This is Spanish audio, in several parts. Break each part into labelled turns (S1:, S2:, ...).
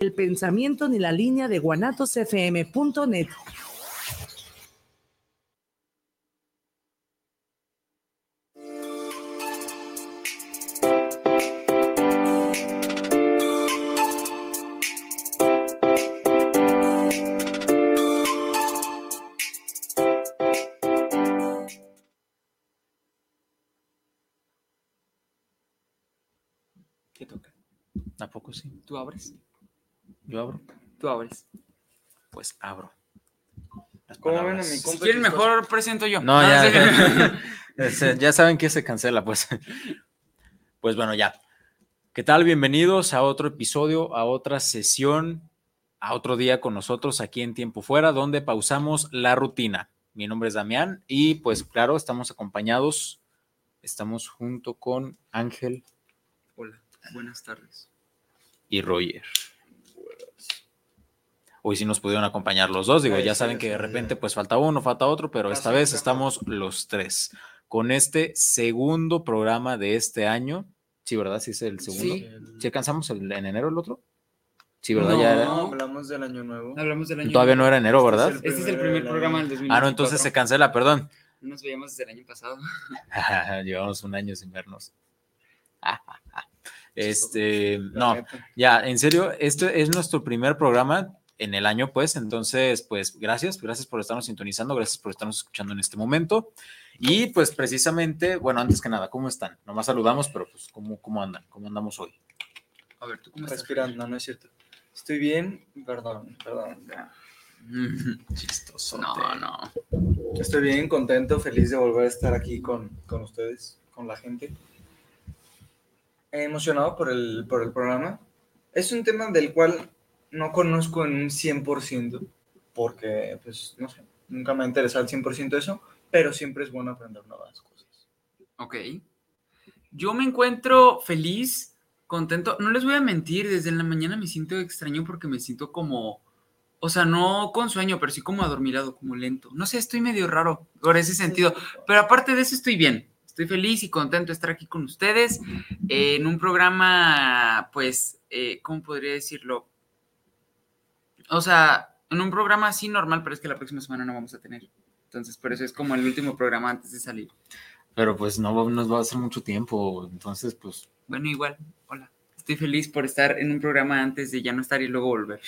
S1: el pensamiento ni la línea de guanatosfm.net.
S2: ¿Qué toca?
S3: ¿A poco sí?
S2: ¿Tú abres?
S3: ¿Yo abro?
S2: Tú abres.
S3: Pues abro. Las
S4: ¿Cómo ven a mi
S2: Si
S4: compa
S2: quieren,
S4: chistoso?
S2: mejor presento yo.
S3: No,
S2: Ah,
S3: ya,
S2: sí.
S3: ya, Ese- ya saben que se cancela, pues. Pues bueno, ya. ¿Qué tal? Bienvenidos a otro episodio, a otra sesión, a otro día con nosotros aquí en Tiempo Fuera, donde pausamos la rutina. Mi nombre es Damián y pues claro, estamos acompañados, estamos junto con Ángel
S2: Hola, buenas tardes.
S3: y Roger. Hoy sí nos pudieron acompañar los dos, digo, ya
S4: sí,
S3: saben que de repente pues falta uno, falta otro, pero esta vez estamos los tres con este segundo programa de este año. Sí, ¿verdad? Sí es el segundo.
S2: Sí.
S3: ¿Sí alcanzamos el- en enero el otro? Sí, ¿verdad?
S2: No.
S3: Ya era-
S4: No, hablamos del año nuevo.
S2: Hablamos del año.
S3: Todavía no era enero, ¿verdad?
S4: Este
S2: Este es el primer programa del 2024.
S3: Ah, no, entonces se cancela, perdón.
S2: No Nos veíamos desde el año pasado.
S3: Llevamos un año sin vernos. Este, no. Ya, en serio, este es nuestro primer programa en el año, pues, entonces, pues, gracias, gracias por estarnos sintonizando, gracias por estarnos escuchando en este momento. Y pues precisamente, bueno, antes que nada, ¿cómo están? Nomás saludamos, pero pues, ¿cómo, cómo andan? ¿Cómo andamos hoy?
S2: A ver, ¿tú cómo estás?
S4: Respirando, no, no es cierto. Estoy bien, perdón, perdón.
S3: Chistoso.
S2: No, no.
S4: Estoy bien, contento, feliz de volver a estar aquí con, con ustedes, con la gente. Emocionado por el, por el programa. Es un tema del cual no conozco en un 100%, porque, pues, no sé, nunca me ha interesado al 100% eso, pero siempre es bueno aprender nuevas cosas.
S2: Ok. Yo me encuentro feliz, contento. No les voy a mentir, desde la mañana me siento extraño porque me siento como, o sea, no con sueño, pero sí como adormilado, como lento. No sé, estoy medio raro por ese sentido. Pero aparte de eso, estoy bien. Estoy feliz y contento de estar aquí con ustedes en un programa, pues, eh, ¿cómo podría decirlo? O sea, en un programa así normal, pero es que la próxima semana no vamos a tener. Entonces, por eso es como el último programa antes de salir.
S3: Pero pues no nos va a hacer mucho tiempo, entonces, pues,
S2: Bueno, igual, hola. Estoy feliz por estar en un programa antes de ya no estar y luego volver.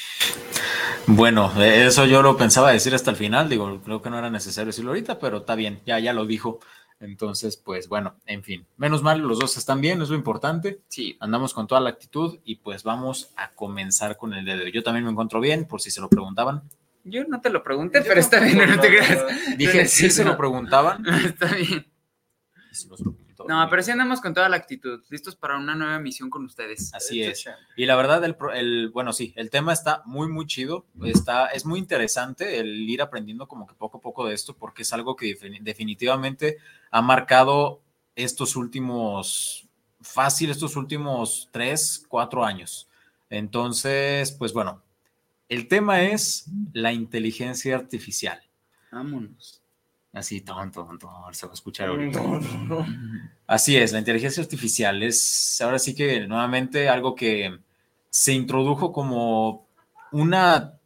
S3: bueno, eso yo lo pensaba decir hasta el final, digo, creo que no era necesario decirlo ahorita, pero está bien, ya, ya lo dijo. Entonces, pues bueno, en fin, menos mal, los dos están bien, es lo importante.
S2: Sí,
S3: andamos con toda la actitud y pues vamos a comenzar con el dedo. Yo también me encuentro bien, por si se lo preguntaban.
S2: yo no te lo pregunté,
S4: Yo
S2: pero está bien, no te creas.
S3: Dije,
S2: Sí,
S3: si se lo preguntaban.
S2: Está bien.
S3: y se los preguntó.
S2: No, pero sí andamos con toda la actitud, listos para una nueva misión con ustedes.
S3: Así es. Y la verdad, el, pro- el- bueno, sí, el tema está muy, muy chido. Está, es muy interesante el ir aprendiendo como que poco a poco de esto, porque es algo que defini- definitivamente ha marcado estos últimos, fácil, estos últimos tres, cuatro años. Entonces, pues bueno, el tema es la inteligencia artificial.
S2: Vámonos.
S3: Así, tonto, tonto, se va a escuchar ahorita.
S4: No, no, no.
S3: Así es, la inteligencia artificial es ahora sí que nuevamente algo que se introdujo como una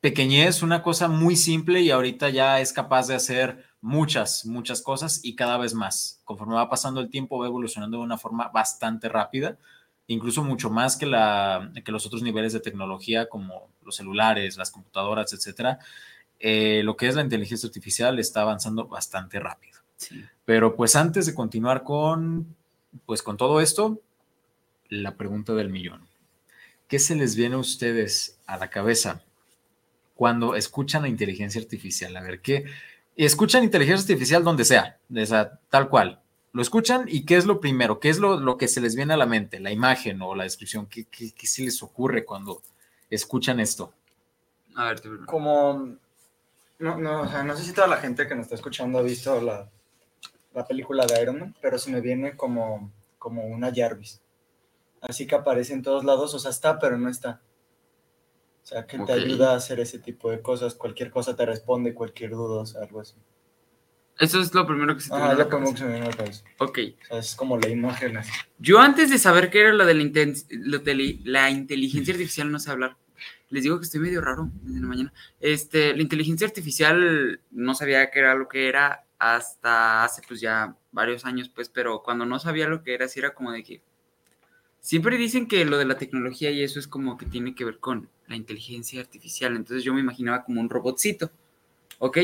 S3: pequeñez, una cosa muy simple y ahorita ya es capaz de hacer muchas, muchas cosas y cada vez más. Conforme va pasando el tiempo va evolucionando de una forma bastante rápida, incluso mucho más que, la, que los otros niveles de tecnología como los celulares, las computadoras, etcétera. Eh, lo que es la inteligencia artificial está avanzando bastante rápido.
S2: Sí.
S3: Pero pues antes de continuar con, pues con todo esto, la pregunta del millón. ¿Qué se les viene a ustedes a la cabeza cuando escuchan la inteligencia artificial? A ver, ¿qué? Escuchan inteligencia artificial donde sea, tal cual. Lo escuchan y ¿qué es lo primero? ¿Qué es lo, lo que se les viene a la mente? ¿La imagen o la descripción? ¿Qué, qué, qué se les ocurre cuando escuchan esto?
S2: A ver.
S4: Como, no, no, o sea, no sé si toda la gente que nos está escuchando ha visto la, la película de Iron Man, pero se me viene como, como una Jarvis. Así que aparece en todos lados, o sea, está, pero no está. O sea, que te ayuda a hacer ese tipo de cosas. Cualquier cosa te responde, cualquier duda, o sea, algo así.
S2: Eso es lo primero que se te
S4: Ah,
S2: viene a
S4: es
S2: la
S4: lo primero que se me viene a.
S2: Ok.
S4: O sea, es como la imagen así.
S2: Yo antes de saber qué era lo de la, inten- lo de la inteligencia artificial no sé hablar. Les digo que estoy medio raro desde la mañana. Este, la inteligencia artificial no sabía qué era lo que era hasta hace pues ya varios años, pues, pero cuando no sabía lo que era, sí era como de que siempre dicen que lo de la tecnología y eso es como que tiene que ver con la inteligencia artificial. Entonces yo me imaginaba como un robotcito, ¿ok?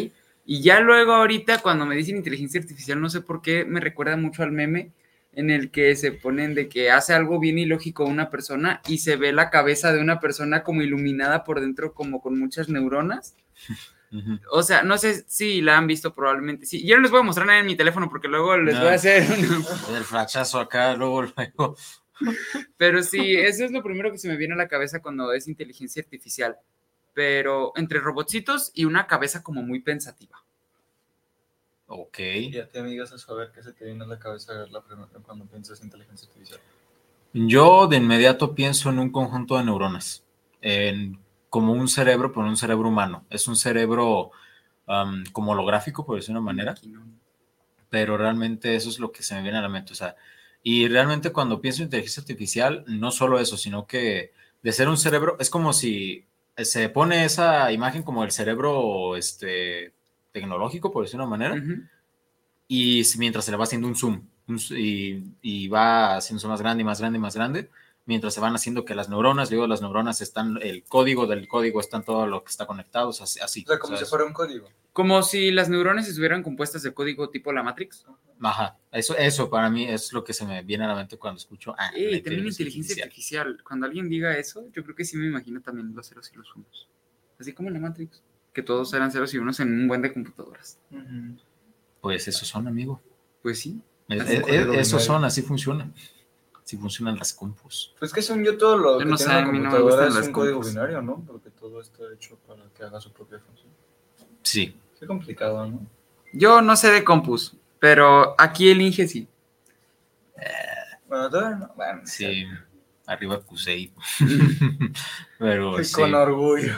S2: Y ya luego ahorita cuando me dicen inteligencia artificial, no sé por qué me recuerda mucho al meme en el que se ponen de que hace algo bien ilógico una persona y se ve la cabeza de una persona como iluminada por dentro, como con muchas neuronas. O sea, no sé si la han visto probablemente. Sí, yo no les voy a mostrar nada en mi teléfono porque luego les voy a hacer
S3: El fracaso acá, luego, luego.
S2: Pero sí, eso es lo primero que se me viene a la cabeza cuando es inteligencia artificial. Pero entre robotcitos y una cabeza como muy pensativa.
S3: Ok.
S4: Y a ti, amigas, a saber qué se te viene a la cabeza la primera, cuando piensas en inteligencia artificial.
S3: Yo de inmediato pienso en un conjunto de neuronas, en, como un cerebro, pero un cerebro humano. Es un cerebro um, como holográfico, por decir una manera, pero realmente eso es lo que se me viene a la mente. O sea, y realmente cuando pienso en inteligencia artificial, no solo eso, sino que de ser un cerebro, es como si se pone esa imagen como el cerebro este, tecnológico, por decir una manera, y mientras se le va haciendo un zoom, y, y, va haciéndose más grande y más grande y más grande, mientras se van haciendo que las neuronas, digo, las neuronas están, el código del código está en todo lo que está conectado, así.
S4: O sea, como si fuera un código.
S2: Como si las neuronas estuvieran compuestas de código tipo la Matrix.
S3: Ajá, eso, eso para mí es lo que se me viene a la mente cuando escucho.
S2: Ah, y también inteligencia artificial. Cuando alguien diga eso, yo creo que sí me imagino también los ceros y los unos. Así como en la Matrix, que todos eran ceros y unos en un buen de computadoras.
S3: Pues esos son, amigo.
S2: Pues sí.
S3: esos son, así funcionan. Así funcionan las compus.
S4: Pues que son yo todo lo que no tiene una computadora es un código binario, ¿no? Porque todo está hecho para que haga su propia función.
S3: Sí.
S4: Qué complicado, ¿no?
S2: Yo no sé de compus, pero aquí el Inge sí.
S4: Bueno, todavía no. Bueno,
S3: sí, arriba Cusey. pero
S4: sí. Con orgullo.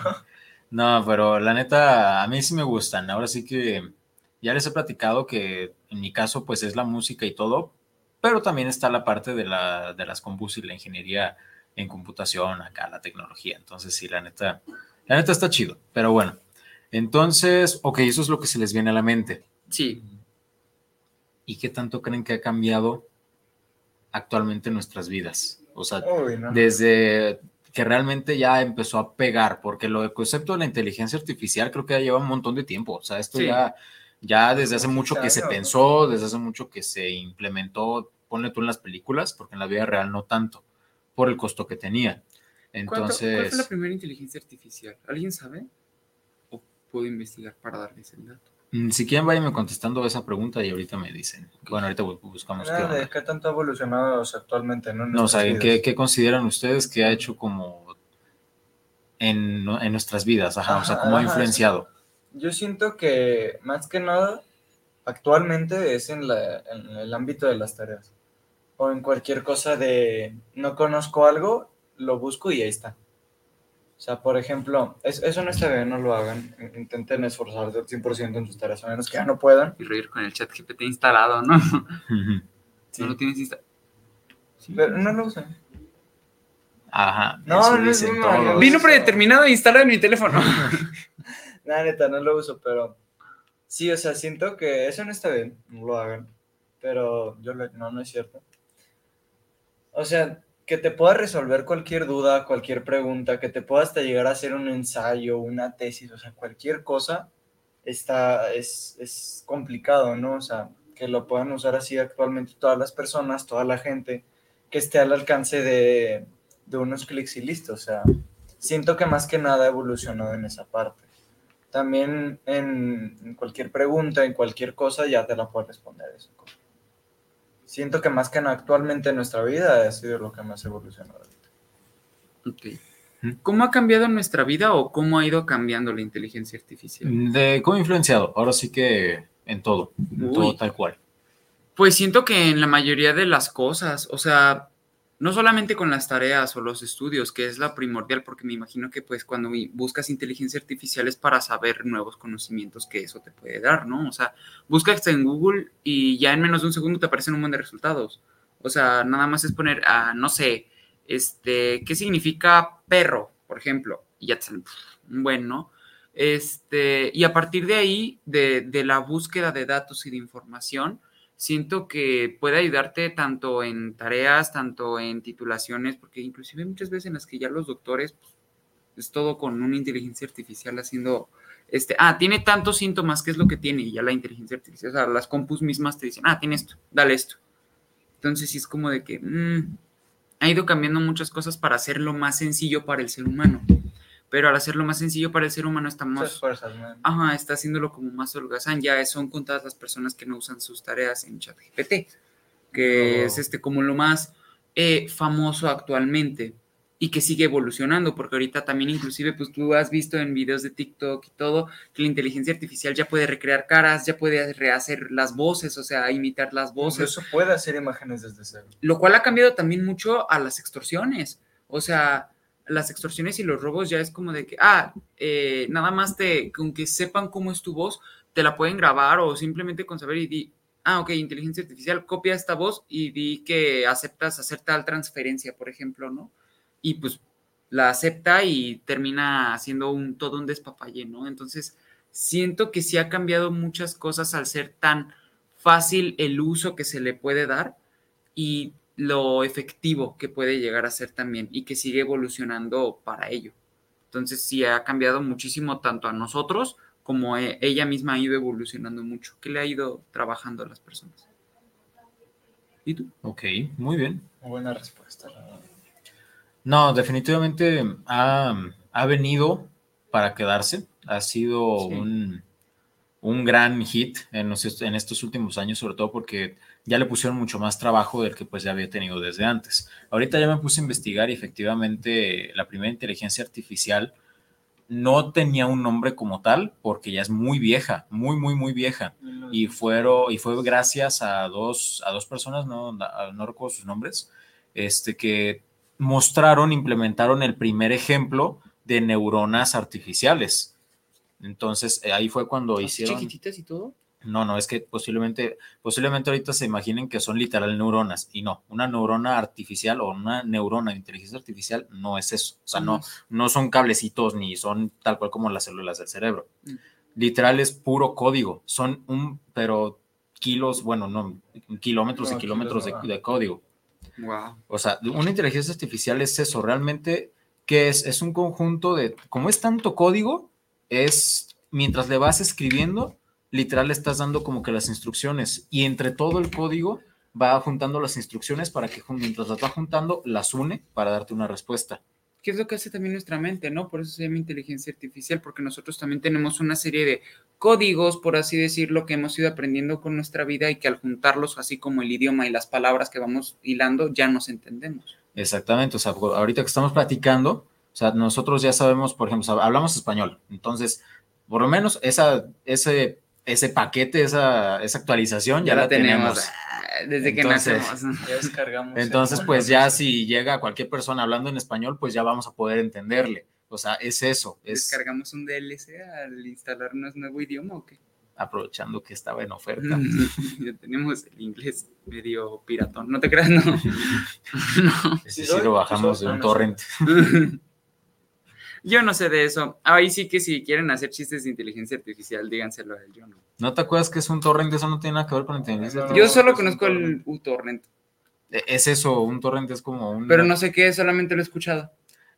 S3: No, pero la neta, a mí sí me gustan. Ahora sí que ya les he platicado que en mi caso, pues es la música y todo, pero también está la parte de, la, de las compus y la ingeniería en computación, acá la tecnología. Entonces, sí, la neta, la neta está chido. Pero bueno, entonces, ok, eso es lo que se les viene a la mente.
S2: Sí.
S3: ¿Y qué tanto creen que ha cambiado actualmente nuestras vidas? O sea, desde que realmente ya empezó a pegar, porque lo del concepto de la inteligencia artificial creo que ya lleva un montón de tiempo. O sea, esto ya, ya desde hace mucho que se pensó, desde hace mucho que se implementó, ponle tú en las películas, porque en la vida real no tanto, por el costo que tenía. Entonces,
S2: ¿Cuál fue la primera inteligencia artificial? ¿Alguien sabe? ¿O puedo investigar para darles el dato?
S3: Mm, si quieren, váyanme contestando esa pregunta y ahorita me dicen. Bueno, ahorita buscamos
S4: qué, onda. qué tanto ha evolucionado actualmente, ¿no?
S3: No, o sea, ¿qué, ¿qué, consideran ustedes que ha hecho como en, en nuestras vidas? Ajá, o sea, ¿cómo ha influenciado?
S4: Yo siento que más que nada, actualmente es en, la, en el ámbito de las tareas. O en cualquier cosa de no conozco algo, lo busco y ahí está. O sea, por ejemplo, eso no está bien, no lo hagan. Intenten esforzarse al 100% en sus tareas, a menos que ya no puedan.
S2: Y reír con el chat GPT instalado, ¿no? No lo tienes instalado.
S4: Pero no lo usan.
S3: Ajá.
S4: No, no, dicen
S2: no, Vino predeterminado e instalado en mi teléfono.
S4: Nada, neta, no lo uso, pero sí, o sea, siento que eso no está bien, no lo hagan. Pero yo no, no es cierto. O sea, que te pueda resolver cualquier duda, cualquier pregunta, que te pueda hasta llegar a hacer un ensayo, una tesis, o sea, cualquier cosa, está, es, es complicado, ¿no? O sea, que lo puedan usar así actualmente todas las personas, toda la gente, que esté al alcance de, de unos clics y listo. O sea, siento que más que nada ha evolucionado en esa parte. También en, cualquier pregunta, en cualquier cosa, ya te la puede responder eso siento que más que actualmente en nuestra vida ha sido lo que más evolucionó.
S2: Ok. ¿Cómo ha cambiado nuestra vida o cómo ha ido cambiando la inteligencia artificial?
S3: De cómo ha influenciado. Ahora sí que en todo, en todo tal cual.
S2: Pues siento que en la mayoría de las cosas, o sea, no solamente con las tareas o los estudios, que es la primordial, porque me imagino que pues cuando buscas inteligencia artificial es para saber nuevos conocimientos que eso te puede dar, ¿no? O sea, buscas en Google y ya en menos de un segundo te aparecen un montón de resultados. O sea, nada más es poner, ah, no sé, este, ¿qué significa perro? por ejemplo, y ya te sale un buen, ¿no? Este, y a partir de ahí, de, de la búsqueda de datos y de información, siento que puede ayudarte tanto en tareas, tanto en titulaciones, porque inclusive muchas veces en las que ya los doctores, pues, es todo con una inteligencia artificial haciendo, este, ah, tiene tantos síntomas, ¿qué es lo que tiene? Y ya la inteligencia artificial, o sea, las compus mismas te dicen, ah, tiene esto, dale esto. Entonces sí es como de que mm, ha ido cambiando muchas cosas para hacerlo más sencillo para el ser humano pero al hacerlo más sencillo para el ser humano estamos...
S4: fuerzas.
S2: Ajá, está haciéndolo como más holgazán. Ya son contadas las personas que no usan sus tareas en ChatGPT, que
S4: No.
S2: es este como lo más eh, famoso actualmente y que sigue evolucionando, porque ahorita también inclusive pues tú has visto en videos de TikTok y todo que la inteligencia artificial ya puede recrear caras, ya puede rehacer las voces, o sea, imitar las voces
S4: Incluso puede hacer imágenes desde cero.
S2: lo cual ha cambiado también mucho a las extorsiones. O sea, las extorsiones y los robos ya es como de que, ah, eh, nada más te, con que sepan cómo es tu voz, te la pueden grabar o simplemente con saber y di, ah, ok, inteligencia artificial, copia esta voz y di que aceptas hacer tal transferencia, por ejemplo, ¿no? Y pues la acepta y termina haciendo un, todo un despapalle, ¿no? Entonces, siento que sí ha cambiado muchas cosas al ser tan fácil el uso que se le puede dar y lo efectivo que puede llegar a ser también y que sigue evolucionando para ello. Entonces sí ha cambiado muchísimo tanto a nosotros como e- ella misma ha ido evolucionando mucho, que le ha ido trabajando a las personas. ¿Y tú?
S3: Ok, muy bien.
S4: Buena respuesta.
S3: No, definitivamente ha, ha venido para quedarse. Ha sido
S2: Sí.
S3: un, un gran hit en, los- en estos últimos años, sobre todo porque ya le pusieron mucho más trabajo del que pues ya había tenido desde antes. Ahorita ya me puse a investigar y efectivamente la primera inteligencia artificial no tenía un nombre como tal porque ya es muy vieja, muy, muy, muy vieja. Y, fueron, y fue gracias a dos, a dos personas, no, no recuerdo sus nombres, este, que mostraron, implementaron el primer ejemplo de neuronas artificiales. Entonces, eh, ahí fue cuando hicieron...
S2: chiquititas y todo?
S3: No, no, es que posiblemente, posiblemente ahorita se imaginen que son literal neuronas y no, una neurona artificial o una neurona de inteligencia artificial no es eso. O sea, no, no son cablecitos ni son tal cual como las células del cerebro.
S2: Mm.
S3: Literal es puro código. Son un, pero kilos, bueno, no, kilómetros
S4: No,
S3: y kilómetros de, código.
S2: Wow.
S3: O sea, una inteligencia artificial es eso, realmente, que es? Es un conjunto de, como es tanto código, es, mientras le vas escribiendo, literal le estás dando como que las instrucciones y entre todo el código va juntando las instrucciones para que mientras las va juntando, las une para darte una respuesta.
S2: ¿Qué es lo que hace también nuestra mente, no? Por eso se llama inteligencia artificial, porque nosotros también tenemos una serie de códigos, por así decirlo, que hemos ido aprendiendo con nuestra vida y que al juntarlos, así como el idioma y las palabras que vamos hilando, ya nos entendemos.
S3: Exactamente, o sea, ahorita que estamos platicando, o sea, nosotros ya sabemos, por ejemplo, hablamos español, entonces, por lo menos esa, ese, ese paquete, esa, esa actualización ya, la tenemos.
S2: ah, desde
S3: Entonces,
S2: que nacemos.
S4: Ya descargamos.
S3: Entonces, pues ya si llega cualquier persona hablando en español, pues ya vamos a poder entenderle. O sea, es eso, es
S2: ¿Descargamos un DLC al instalarnos nuevo idioma o qué?
S3: aprovechando que estaba en oferta.
S2: ya tenemos el inglés medio piratón. No te creas, no. no.
S3: Ese
S4: Sí
S3: lo
S4: sí
S3: bajamos de un torrent.
S2: Yo no sé de eso. Ahí sí que si quieren hacer chistes de inteligencia artificial, díganselo a él. Yo no.
S3: ¿No te acuerdas que es un torrent? Eso no tiene nada que ver con inteligencia
S4: No,
S3: artificial.
S2: Yo solo conozco el
S4: torrent.
S2: uTorrent,
S3: E- Es eso, un torrent es como un...
S2: pero no sé qué, es, solamente lo he escuchado.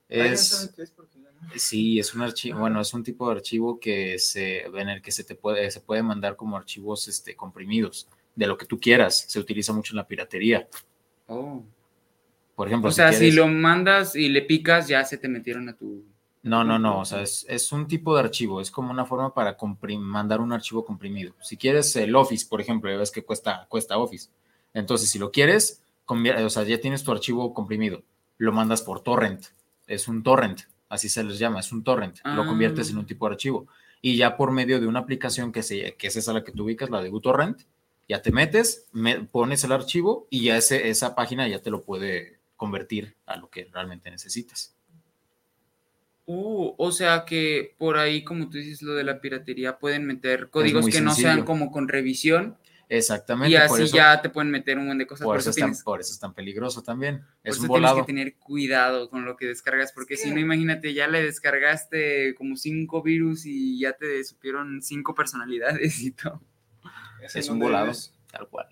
S3: Es,
S4: no.
S3: sí, es un archivo, bueno, es un tipo de archivo que se, en el que se te puede, se puede mandar como archivos este, comprimidos, de lo que tú quieras. Se utiliza mucho en la piratería.
S2: Oh.
S3: Por ejemplo,
S2: O sea, si lo mandas y le picas, ya se te metieron a tu.
S3: No, no, no, o sea, es, es un tipo de archivo, es como una forma para mandar un archivo comprimido. Si quieres el Office, por ejemplo, ya ves que cuesta, cuesta Office. Entonces, si lo quieres, o sea, ya tienes tu archivo comprimido, lo mandas por torrent, es un torrent, así se les llama, es un torrent, lo
S2: Ah.
S3: conviertes en un tipo de archivo. Y ya por medio de una aplicación que, se, que es esa la que tú ubicas, la de uTorrent, ya te metes, me- pones el archivo y ya ese, esa página ya te lo puede convertir a lo que realmente necesitas.
S2: Uh, o sea que por ahí, como tú dices, lo de la piratería, pueden meter códigos que no sean como con revisión
S3: Exactamente.
S2: Y
S3: por
S2: así
S3: eso,
S2: ya te pueden meter un montón de cosas.
S3: por eso, es tan,
S2: tienes,
S3: por eso es tan peligroso también.
S2: por
S3: Es
S2: eso
S3: un
S2: tienes
S3: volado.
S2: que tener cuidado con lo que descargas, porque si no, imagínate, ya le descargaste como cinco virus y ya te supieron cinco personalidades y todo.
S3: Es
S4: no
S3: un volado, tal cual.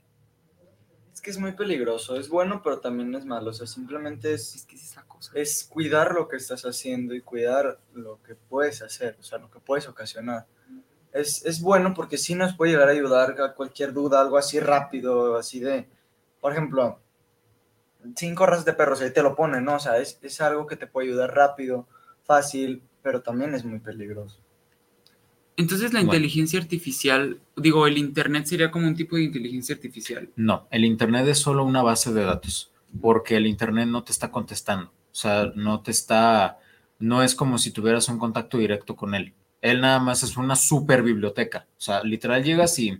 S4: Es que es muy peligroso. Es bueno, pero también es malo. O sea, simplemente
S2: Es
S4: es,
S2: que esa es cosa.
S4: es cuidar lo que estás haciendo y cuidar lo que puedes hacer, o sea, lo que puedes ocasionar. Es, es bueno porque sí nos puede llegar a ayudar a cualquier duda, algo así rápido, así de, por ejemplo, cinco razas de perros, ahí te lo ponen, ¿no? O sea, es, es algo que te puede ayudar rápido, fácil, pero también es muy peligroso.
S2: Entonces la
S3: Bueno.
S2: inteligencia artificial, digo, el Internet sería como un tipo de inteligencia artificial.
S3: No, el Internet es solo una base de datos, porque el Internet no te está contestando, o sea, no te está, no es como si tuvieras un contacto directo con él. Él nada más es una super biblioteca, o sea, literal llegas y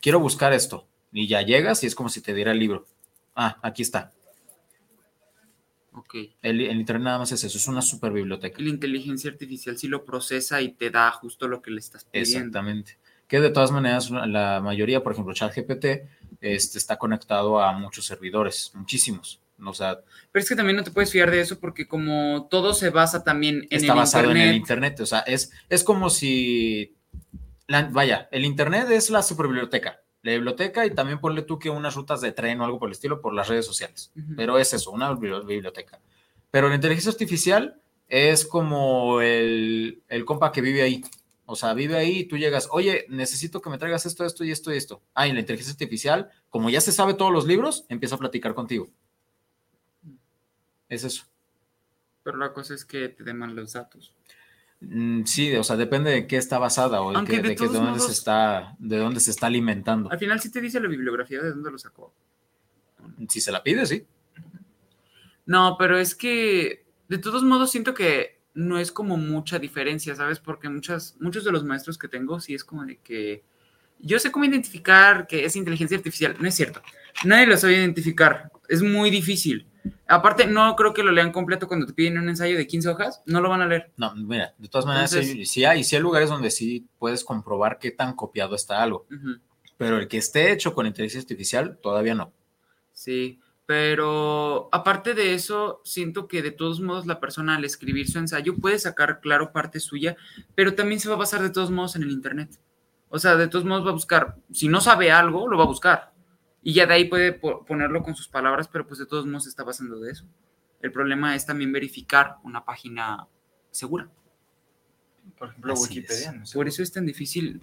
S3: quiero buscar esto, y ya llegas y es como si te diera el libro. Ah, aquí está. El, el Internet nada más es eso, es una super biblioteca.
S2: La inteligencia artificial sí lo procesa y te da justo lo que le estás pidiendo.
S3: Exactamente. Que de todas maneras, la mayoría, por ejemplo, ChatGPT, este, está conectado a muchos servidores, muchísimos. O sea,
S2: Pero es que también no te puedes fiar de eso porque como todo se basa también en
S3: está
S2: el
S3: basado
S2: Internet.
S3: en el Internet. O sea, es, es como si, la- vaya, el Internet es la superbiblioteca, la biblioteca y también ponle tú que unas rutas de tren o algo por el estilo por las redes sociales. Pero es eso, una bibli- biblioteca. Pero la inteligencia artificial es como el, el compa que vive ahí. O sea, vive ahí y tú llegas, oye, necesito que me traigas esto, esto y esto y esto. Ah, y la inteligencia artificial, como ya se sabe todos los libros, empieza a platicar contigo. Es eso.
S2: Pero la cosa es que te deman los datos.
S3: Mm, Sí, o sea, depende de qué está basada o de, qué-
S2: de
S3: de, qué- de
S2: todos
S3: dónde se está, de dónde se está alimentando.
S2: Al final sí te dice la bibliografía de dónde lo sacó.
S3: Si se la pide, sí.
S2: No, pero es que de todos modos siento que no es como mucha diferencia, ¿sabes? Porque muchas, muchos de los maestros que tengo sí es como de que yo sé cómo identificar que es inteligencia artificial. No es cierto. Nadie lo sabe identificar. Es muy difícil. Aparte, no creo que lo lean completo cuando te piden un ensayo de 15 hojas. No lo van a leer.
S3: No, mira, de todas maneras,
S2: Entonces-
S3: sí, sí hay, sí hay lugares donde sí puedes comprobar qué tan copiado está algo. Pero el que esté hecho con inteligencia artificial, todavía no.
S2: Sí, pero aparte de eso, siento que de todos modos la persona al escribir su ensayo puede sacar claro parte suya, pero también se va a basar de todos modos en el Internet. O sea, de todos modos va a buscar, si no sabe algo, lo va a buscar. Y ya de ahí puede po- ponerlo con sus palabras, pero pues de todos modos está basando de eso. El problema es también verificar una página segura.
S4: Por ejemplo,
S3: Así
S4: Wikipedia.
S3: es.
S4: no sé.
S2: Por eso es tan difícil.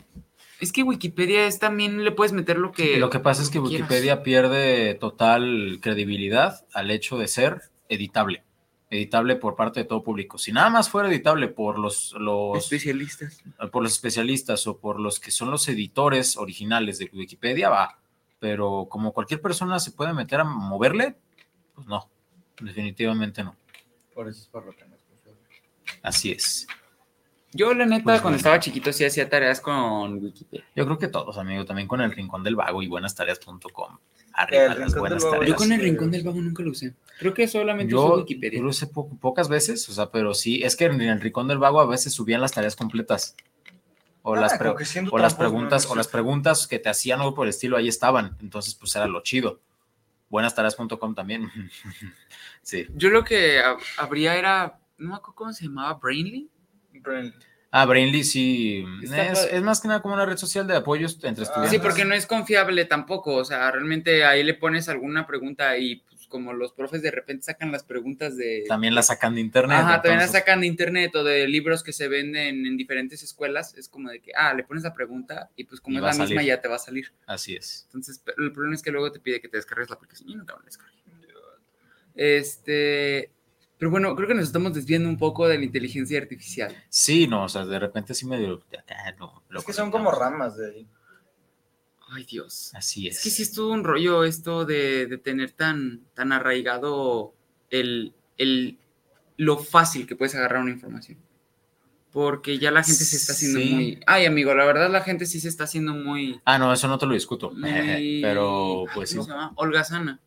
S2: Es que Wikipedia es también le puedes meter lo que...
S3: Lo que pasa es que
S2: quieras.
S3: Wikipedia pierde total credibilidad al hecho de ser editable. Editable por parte de todo público. Si nada más fuera editable por los, los,
S2: especialistas.
S3: por los especialistas o por los que son los editores originales de Wikipedia, va. Pero como cualquier persona se puede meter a moverle, pues no, definitivamente no.
S4: Por eso es por lo que no es confiable.
S3: Así es.
S2: Yo, la neta,
S3: Pues
S2: cuando
S3: bueno.
S2: estaba chiquito sí hacía tareas con Wikipedia.
S3: Yo creo que todos, amigo, también con el Rincón del Vago y buenastareas.com. Arriba las buenas tareas.
S2: Yo con el Rincón del Vago nunca lo usé. Creo que solamente uso
S3: Yo,
S2: Wikipedia.
S3: yo lo usé po- pocas veces, o sea, pero sí, es que en el Rincón del Vago a veces subían las tareas completas. O, las, pre- o preguntas,
S4: ¿no?
S3: o las preguntas que te hacían algo por el estilo, ahí estaban. Entonces, pues era lo chido. Buenastareas.com también. sí.
S2: Yo lo que ha- habría era, no me acuerdo cómo se llamaba, Brainly.
S4: Brain-
S3: Ah, Brainly sí. Es, es más que nada como una red social de apoyos entre
S4: Ah,
S3: estudiantes.
S2: Sí, porque no es confiable tampoco. O sea, realmente ahí le pones alguna pregunta y como los profes de repente sacan las preguntas de...
S3: También la sacan de internet.
S2: Ajá, también la
S3: entonces-
S2: sacan de internet o de libros que se venden en diferentes escuelas. Es como de que, ah, le pones la pregunta y pues como
S3: Y
S2: es la
S3: a
S2: misma ya te va a salir.
S3: Así es.
S2: Entonces, pero el problema es que luego te pide que te descargues la aplicación y nunca me la descargué. Este, pero bueno, creo que nos estamos desviando un poco de la inteligencia artificial.
S3: Sí, no, o sea, de repente sí medio. ah, no, lo
S4: Es que son como ramas de ahí.
S2: Ay, Dios.
S3: Así es.
S2: Es que sí es todo un rollo esto de, de tener tan, tan arraigado el, el, lo fácil que puedes agarrar una información. Porque ya la gente se está haciendo
S3: Sí.
S2: muy... Ay, amigo, la verdad la gente sí se está haciendo muy...
S3: Ah, no, eso no te lo discuto.
S2: muy-
S3: Pero, pues sí.
S2: ¿Cómo se llama? Holgazana.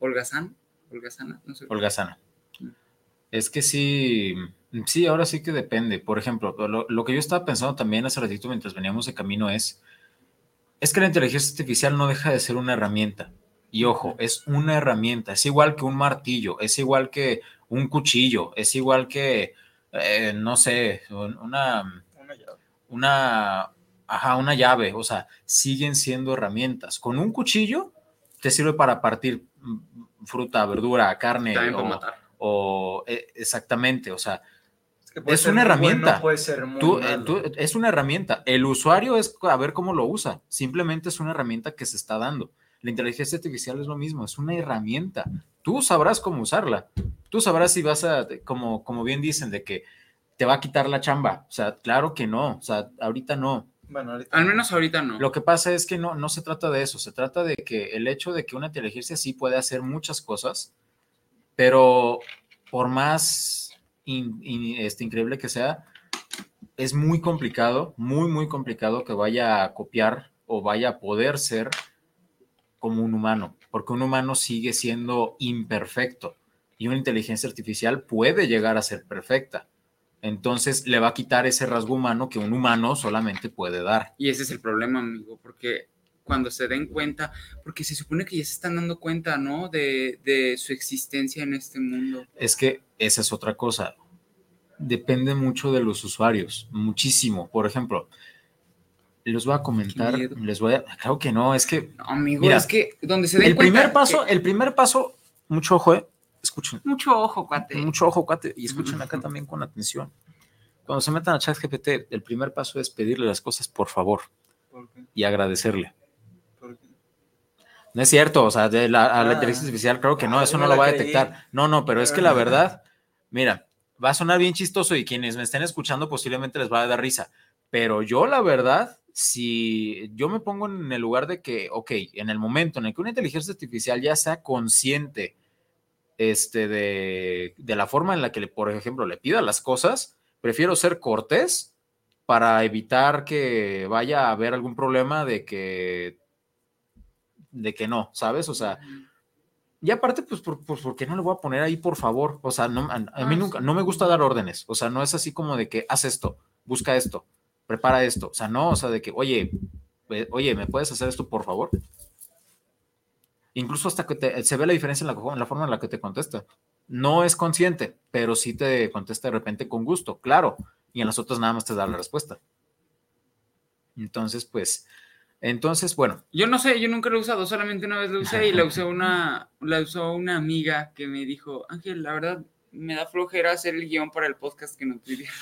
S2: ¿Holgazán? ¿Holgazana? No sé.
S3: Holgazana.
S2: Mm.
S3: Es que sí, sí, ahora sí que depende. Por ejemplo, lo, lo que yo estaba pensando también hace ratito mientras veníamos de camino es, Es que la inteligencia artificial no deja de ser una herramienta. Y ojo, es una herramienta, es igual que un martillo, es igual que un cuchillo, es igual que, eh, no sé, una,
S4: Una llave.
S3: una, ajá, una llave, o sea, siguen siendo herramientas. Con un cuchillo te sirve para partir mm, fruta, verdura, carne
S2: También
S3: o,
S2: matar.
S3: o, eh, exactamente, o sea,
S4: Es, que puede
S3: Es
S4: ser
S3: una
S4: muy bueno,
S3: herramienta.
S4: puede ser muy
S3: tú, eh,
S4: malo.
S3: tú- es una herramienta. El usuario es a ver cómo lo usa. Simplemente es una herramienta que se está dando. La inteligencia artificial es lo mismo, es una herramienta. Tú sabrás cómo usarla. Tú sabrás si vas a, como, como bien dicen, de que te va a quitar la chamba. O sea, claro que no. O sea, ahorita no.
S4: Bueno, ahorita
S2: Al menos ahorita no.
S3: Lo que pasa es que no, no se trata de eso, se trata de que el hecho de que una inteligencia sí puede hacer muchas cosas, pero por más este, increíble que sea, es muy complicado, muy, muy complicado que vaya a copiar o vaya a poder ser como un humano, porque un humano sigue siendo imperfecto y una inteligencia artificial puede llegar a ser perfecta. Entonces le va a quitar ese rasgo humano que un humano solamente puede dar.
S2: Y ese es el problema, amigo, porque cuando se den cuenta, porque se supone que ya se están dando cuenta, ¿no? De, de su existencia en este mundo.
S3: Es que esa es otra cosa. Depende mucho de los usuarios, muchísimo. Por ejemplo, les voy a comentar, les voy a, claro que no, es que
S2: No, amigo,
S3: Mira,
S2: es que donde se den
S3: el
S2: cuenta
S3: primer paso,
S2: que-
S3: el primer paso, mucho ojo, eh, escuchen,
S2: Mucho ojo, cuate.
S3: mucho ojo, cuate, y escuchen acá también con atención. Cuando se metan a ChatGPT, el primer paso es pedirle las cosas por favor y agradecerle. No es cierto, o sea, de la, a la
S4: Ah.
S3: inteligencia artificial, creo que no,
S4: Ah,
S3: eso no lo va a
S4: creí.
S3: detectar. No, no, pero es que la verdad, mira, va a sonar bien chistoso y quienes me estén escuchando posiblemente les va a dar risa, pero yo la verdad, si yo me pongo en el lugar de que, ok, en el momento en el que una inteligencia artificial ya sea consciente este, de, de la forma en la que, le, por ejemplo, le pida las cosas, prefiero ser cortés para evitar que vaya a haber algún problema de que de que no, ¿sabes? O sea, y aparte, pues, por, pues, ¿por qué no le voy a poner ahí, por favor? O sea, no, a, a mí
S2: Ah,
S3: nunca, no me gusta dar órdenes. O sea, no es así como de que haz esto, busca esto, prepara esto. O sea, no, o sea, de que, oye, oye, ¿me puedes hacer esto, por favor? Incluso hasta que te- se ve la diferencia en la, en la forma en la que te contesta. No es consciente, pero sí te contesta de repente con gusto, claro. Y en las otras nada más te da la respuesta. Entonces, pues, entonces, bueno,
S2: Yo no sé, yo nunca lo he usado, solamente una vez lo usé y la usó una, la usó una amiga que me dijo, Ángel, la verdad me da flojera hacer el guion para el podcast que nos pidieron.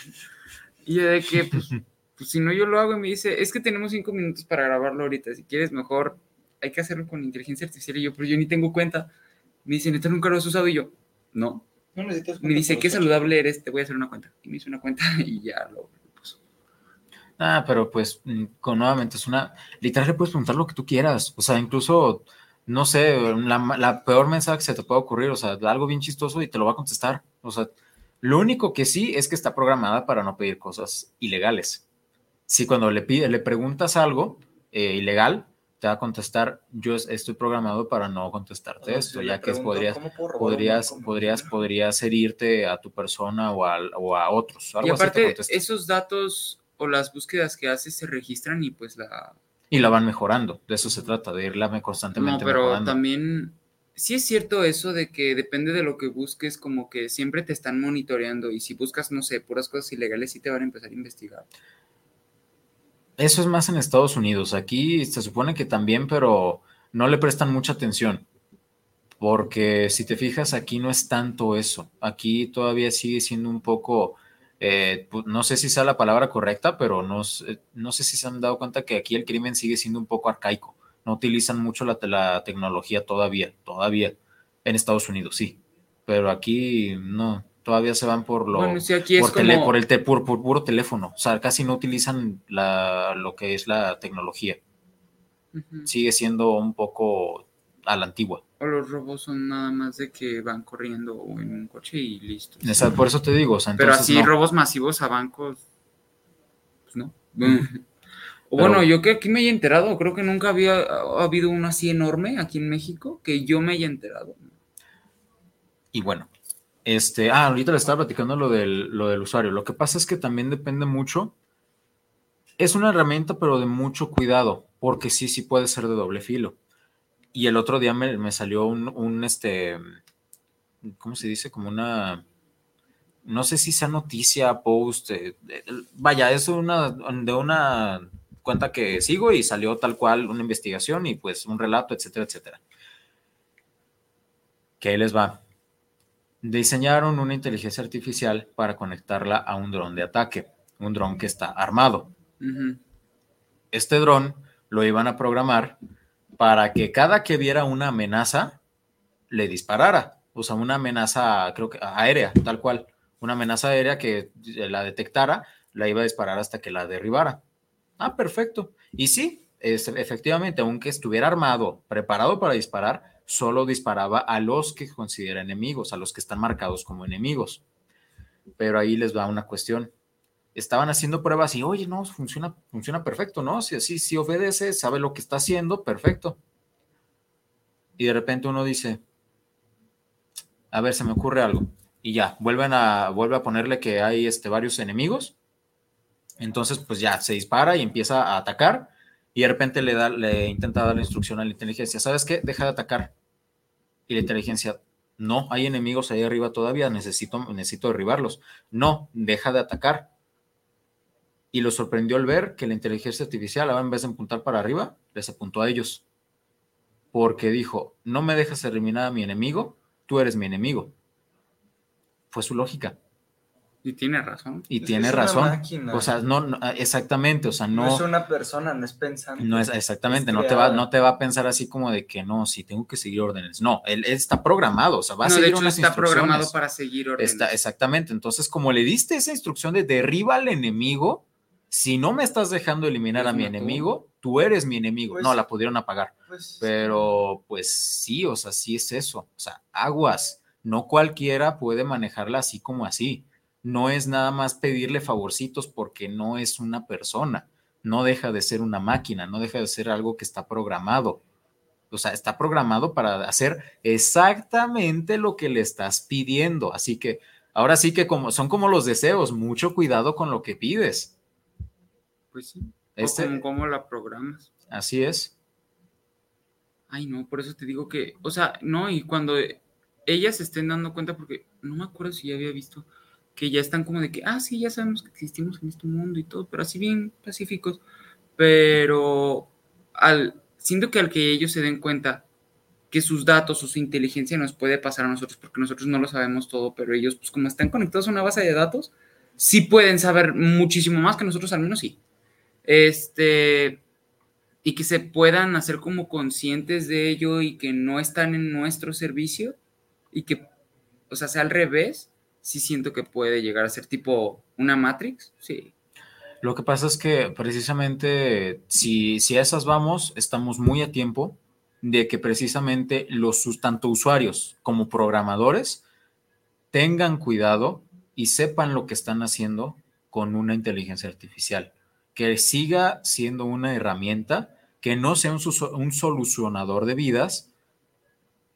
S2: Y yo de que, pues, pues, si no yo lo hago y me dice, es que tenemos cinco minutos para grabarlo ahorita, si quieres mejor hay que hacerlo con inteligencia artificial y yo, pero yo ni tengo cuenta. Me dice, ¿neta nunca lo has usado? Y yo, no.
S4: No necesitas
S2: Me dice, qué saludable eres, te voy a hacer una cuenta. Y me hizo una cuenta y ya lo.
S3: Ah, pero pues mm, con nuevamente es una, literal le puedes preguntar lo que tú quieras, o sea, incluso, no sé, la, la peor mensaje que se te puede ocurrir, o sea, algo bien chistoso y te lo va a contestar, o sea, lo único que sí es que está programada para no pedir cosas ilegales. Si cuando le pide, le preguntas algo eh, ilegal, te va a contestar, yo es- estoy programado para no contestarte
S4: Yo
S3: esto, ya que
S4: pregunto,
S3: podrías,
S4: ¿cómo puedo robar un
S3: podrías, podrías, podrías herirte a tu persona o a, o a otros.
S2: Y
S3: Algo así te
S2: aparte, esos datos o las búsquedas que haces se registran y pues la,
S3: Y la van mejorando, de eso se trata, de irla me-
S2: No,
S3: constantemente
S2: pero
S3: mejorando.
S2: también sí es cierto eso de que depende de lo que busques, como que siempre te están monitoreando y si buscas, no sé, puras cosas ilegales, sí te van a empezar a investigar.
S3: Eso es más en Estados Unidos. Aquí se supone que también, pero no le prestan mucha atención. Porque si te fijas, aquí no es tanto eso. Aquí todavía sigue siendo un poco, eh, no sé si sea la palabra correcta, pero no, sé- no sé si se han dado cuenta que aquí el crimen sigue siendo un poco arcaico. No utilizan mucho la, te- la tecnología todavía, todavía. En Estados Unidos, sí. Pero aquí no, todavía se van por lo,
S2: bueno, aquí es
S3: por, tele-
S2: como...
S3: por el te- por, por puro teléfono. O sea, casi no utilizan la, lo que es la tecnología. Sigue siendo un poco a la antigua.
S2: O los robos son nada más de que van corriendo o en un coche y listo.
S3: Esa- por eso te digo, o sea,
S2: Pero así
S3: no.
S2: robos masivos a bancos, pues no. O
S3: Pero-
S2: bueno, yo que aquí me haya enterado, creo que nunca había ha habido uno así enorme aquí en México que yo me haya enterado.
S3: Y bueno, este, ah, ahorita le estaba platicando lo del, lo del usuario. Lo que pasa es que también depende mucho. Es una herramienta, pero de mucho cuidado, porque sí, sí puede ser de doble filo. Y el otro día me, me salió un, un, este, ¿cómo se dice? Como una, no sé si sea noticia, post, eh, eh, vaya, es una, de una cuenta que sigo y salió tal cual una investigación y pues un relato, etcétera, etcétera. Que ahí les va. Diseñaron una inteligencia artificial para conectarla a un dron de ataque, un dron que está armado. Este dron lo iban a programar para que cada que viera una amenaza, le disparara. O sea, una amenaza, creo que aérea, tal cual. Una amenaza aérea que la detectara, la iba a disparar hasta que la derribara. Ah, perfecto. Y sí, es, efectivamente, aunque estuviera armado, preparado para disparar, solo disparaba a los que considera enemigos, a los que están marcados como enemigos. Pero ahí les va una cuestión. Estaban haciendo pruebas y, oye, no, funciona, funciona perfecto, ¿no? Si así, si obedece, sabe lo que está haciendo, perfecto. Y de repente uno dice, a ver, se me ocurre algo. Y ya, vuelven a, vuelve a ponerle que hay este, varios enemigos. Entonces, pues ya se dispara y empieza a atacar. Y de repente le, da, le intenta dar la instrucción a la inteligencia. ¿Sabes qué? Deja de atacar. Y la inteligencia, no, hay enemigos ahí arriba todavía, necesito, necesito derribarlos. No, deja de atacar. Y lo sorprendió el ver que la inteligencia artificial, ahora en vez de apuntar para arriba, les apuntó a ellos. Porque dijo, no me dejas eliminar a mi enemigo, tú eres mi enemigo. Fue su lógica.
S2: Y tiene razón.
S3: Y
S4: Es
S3: tiene razón.
S4: máquina.
S3: O sea, no, no, exactamente, o sea,
S4: No,
S3: no,
S4: es una persona, no es pensante.
S3: no es exactamente,
S4: es
S3: no te va, no te va a pensar así como de que no, si tengo que seguir órdenes. No, él, él está programado, o sea, va a
S2: no, de
S3: seguir
S2: hecho,
S3: unas
S2: está programado para seguir órdenes.
S3: Está, exactamente. Entonces, como le diste esa instrucción de derriba al enemigo, si no me estás dejando eliminar
S2: Pues
S3: a mi enemigo, tú eres mi enemigo.
S4: Pues-
S3: no, la pudieron apagar.
S4: Pues,
S3: Pero, pues sí, o sea, sí es eso. O sea, aguas. No cualquiera puede manejarla así como así. No es nada más pedirle favorcitos porque no es una persona. No deja de ser una máquina, no deja de ser algo que está programado. O sea, está programado para hacer exactamente lo que le estás pidiendo. Así que ahora sí que como son como los deseos, mucho cuidado con lo que pides.
S2: Pues sí.
S3: Este,
S2: O como, cómo la programas.
S3: así es.
S2: Ay, no, por eso te digo que, o sea, no, y cuando ellas se estén dando cuenta, porque no me acuerdo si ya había visto que ya están como de que, ah, sí, ya sabemos que existimos en este mundo y todo, pero así bien pacíficos, pero al, siento que al que ellos se den cuenta que sus datos o su inteligencia nos puede pasar a nosotros, porque nosotros no lo sabemos todo, pero ellos, pues como están conectados a una base de datos, sí pueden saber muchísimo más que nosotros, al menos sí. Este, y que se puedan hacer como conscientes de ello y que no están en nuestro servicio y que, o sea, sea al revés, sí siento que puede llegar a ser tipo una Matrix, sí.
S3: Lo que pasa es que precisamente si, si a esas vamos, estamos muy a tiempo de que precisamente los tanto usuarios como programadores tengan cuidado y sepan lo que están haciendo con una inteligencia artificial, que siga siendo una herramienta, que no sea un, solucionador de vidas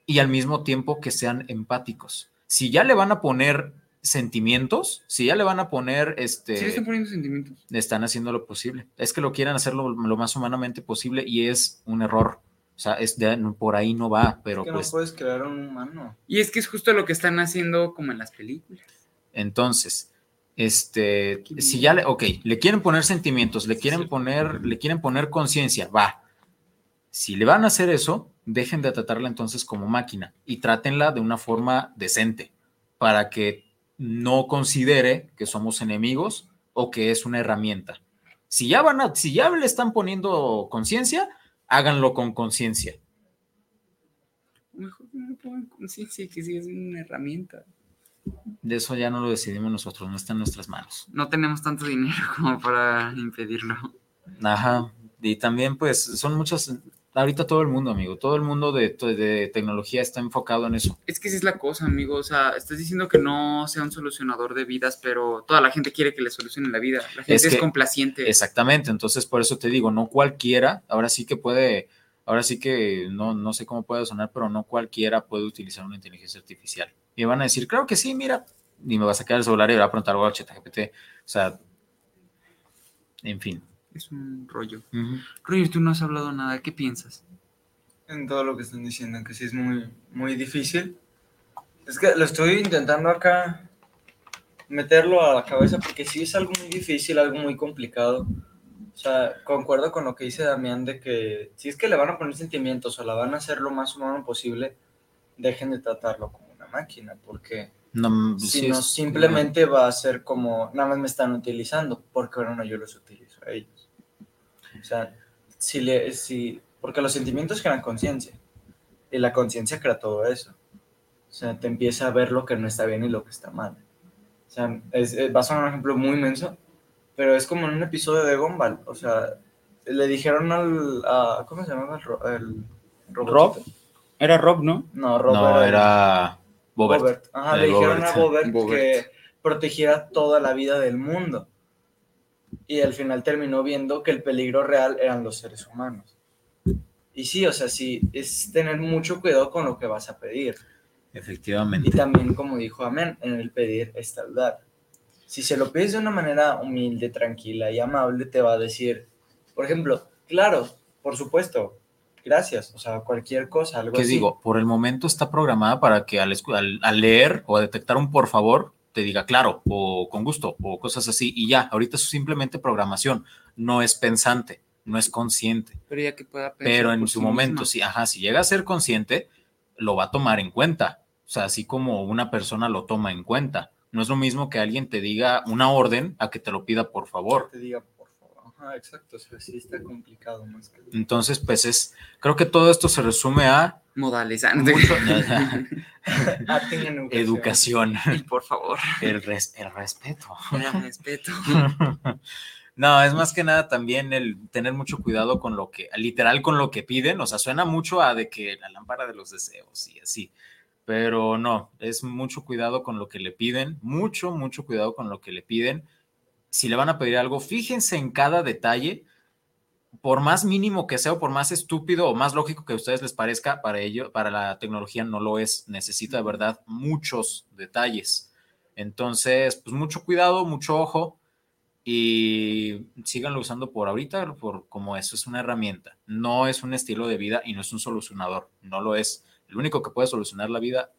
S3: y al mismo tiempo que sean empáticos. Si ya le van a poner sentimientos, si ya le van a poner este
S2: Sí le están poniendo sentimientos.
S3: están haciendo lo posible. Es que lo quieren hacer lo, lo más humanamente posible y es un error. O sea, es de- por ahí no va, pero
S4: es que
S3: pues
S4: no puedes crear un humano.
S2: Y es que es justo lo que están haciendo como en las películas.
S3: entonces, este, si ya le, ok, le quieren poner sentimientos, le quieren poner, le quieren poner conciencia, va. Si le van a hacer eso, dejen de tratarla entonces como máquina y trátenla de una forma decente para que no considere que somos enemigos o que es una herramienta. Si ya van a, si ya le están poniendo conciencia, háganlo con conciencia.
S2: Mejor no lo pongan conciencia que sí es una herramienta.
S3: De eso ya no lo decidimos nosotros, no está en nuestras manos.
S2: No tenemos tanto dinero como para impedirlo.
S3: Ajá. Y también, pues, son muchas. Ahorita todo el mundo, amigo, todo el mundo de, de tecnología está enfocado en eso.
S2: Es que esa es la cosa, amigo. O sea, estás diciendo que no sea un solucionador de vidas, pero toda la gente quiere que le solucionen la vida. La gente
S3: Es
S2: es,
S3: que-
S2: complaciente.
S3: Exactamente. Entonces, por eso te digo, no cualquiera, ahora sí que puede, ahora sí que no, no sé cómo puede sonar, pero no cualquiera puede utilizar una inteligencia artificial. Y me van a decir, claro que sí, mira, y me va a sacar el celular y va a preguntar algo al ChatGPT. O sea, en fin.
S2: es un rollo. Roger, tú no has hablado nada, ¿qué piensas?
S4: En todo lo que están diciendo, que sí es muy, muy difícil. Es que lo estoy intentando acá meterlo a la cabeza porque sí es algo muy difícil, algo muy complicado. O sea, concuerdo con lo que dice Damián de que si es que le van a poner sentimientos o la van a hacer lo más humano posible, dejen de tratarlo como máquina, porque
S3: No,
S4: si
S3: sí
S4: no, simplemente va a ser como, nada más me están utilizando, porque ahora no yo los utilizo a ellos. O sea, si le, si, porque los sentimientos crean conciencia, y la conciencia crea todo eso. O sea, te empieza a ver lo que no está bien y lo que está mal. O sea, es, es- va a sonar un ejemplo muy inmenso, pero es como en un episodio de Gumball. O sea, le dijeron al, a, ¿cómo se llamaba el, ro- el robotito?
S2: Era Rob, ¿no?
S4: No, Rob
S3: No, era Bobert.
S4: Bobert. Ajá,
S3: Eh,
S4: le dijeron a Bobert,
S2: Bobert.
S4: que protegiera toda la vida del mundo. Y al final terminó viendo que el peligro real eran los seres humanos. Y sí, o sea, sí, es tener mucho cuidado con lo que vas a pedir.
S3: Efectivamente.
S4: Y también, como dijo Amén, en el pedir está el dar. Si se lo pides de una manera humilde, tranquila y amable, te va a decir, por ejemplo, claro, por supuesto, gracias, o sea, cualquier cosa, algo
S3: ¿Qué
S4: así.
S3: digo? Por el momento está programada para que al, escu- al- al leer o a detectar un por favor te diga claro o con gusto o cosas así y ya, ahorita es simplemente programación, no es pensante, no es consciente,
S2: Pero ya que pueda pensar
S3: pero en su
S2: sí
S3: momento, si, ajá, si llega a ser consciente, lo va a tomar en cuenta, o sea, así como una persona lo toma en cuenta, no es lo mismo que alguien te diga una orden a que te lo pida por favor.
S4: Te diga, Ajá, exacto, o sea, sí está complicado más que...
S3: Entonces, pues es, creo que todo esto se resume a
S2: Modales. ah,
S3: mucho-
S4: Acting en
S3: educación.
S2: Y por favor,
S3: El, res- el respeto.
S2: era respeto.
S3: No, es más que nada también el tener mucho cuidado con lo que, literal con lo que piden, o sea, suena mucho a de que la lámpara de los deseos y así, pero no, es mucho cuidado con lo que le piden, mucho, mucho cuidado con lo que le piden. Si le van a pedir algo, fíjense en cada detalle, por más mínimo que sea o por más estúpido o más lógico que a ustedes les parezca, para ello, para la tecnología no lo es, necesita de verdad muchos detalles. Entonces, pues mucho cuidado, mucho ojo y síganlo usando por ahorita, por como eso es una herramienta. No es un estilo de vida y no es un solucionador, no lo es. El único que puede solucionar la vida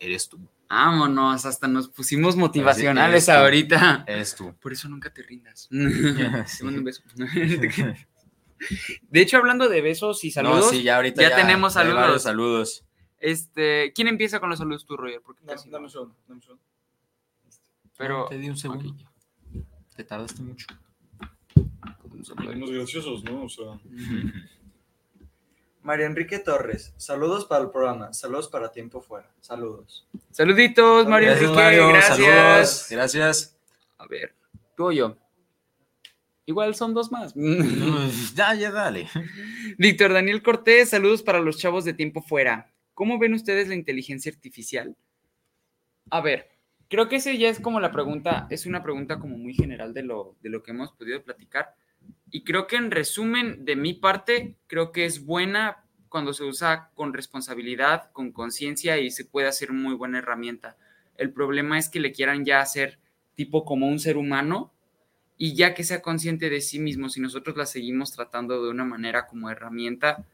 S3: eres tú.
S2: Vámonos, hasta nos pusimos motivacionales
S3: eres tú.
S2: ahorita.
S3: Eres tú.
S2: Por eso nunca te rindas.
S3: Sí.
S2: Te mando un beso. De hecho, hablando de besos y saludos,
S3: No, sí, ya ahorita
S2: ya tenemos
S3: hay varios
S2: saludos.
S3: saludos.
S2: este, ¿quién empieza con los saludos tú, Roger? Porque
S4: Dame, dame un segundo, dame un segundo.
S2: Pero
S3: Te di un segundo. Te tardaste mucho.
S5: Unos graciosos, ¿no? O sea,
S4: María Enrique Torres, saludos para el programa, saludos para Tiempo Fuera, saludos.
S2: saluditos, Mario
S3: Gracias,
S2: Enrique,
S3: Mario.
S2: gracias.
S3: Saludos. Gracias.
S2: A ver, tú o yo. Igual son dos más.
S3: ya, ya, dale.
S2: Víctor Daniel Cortés, saludos para los chavos de tiempo fuera. ¿Cómo ven ustedes la inteligencia artificial? A ver, creo que ese ya es como la pregunta, es una pregunta como muy general de lo, de lo que hemos podido platicar. Y creo que en resumen, de mi parte, creo que es buena cuando se usa con responsabilidad, con conciencia y se puede hacer muy buena herramienta. El problema es que le quieran ya hacer tipo como un ser humano y ya que sea consciente de sí mismo, si nosotros la seguimos tratando de una manera como herramienta,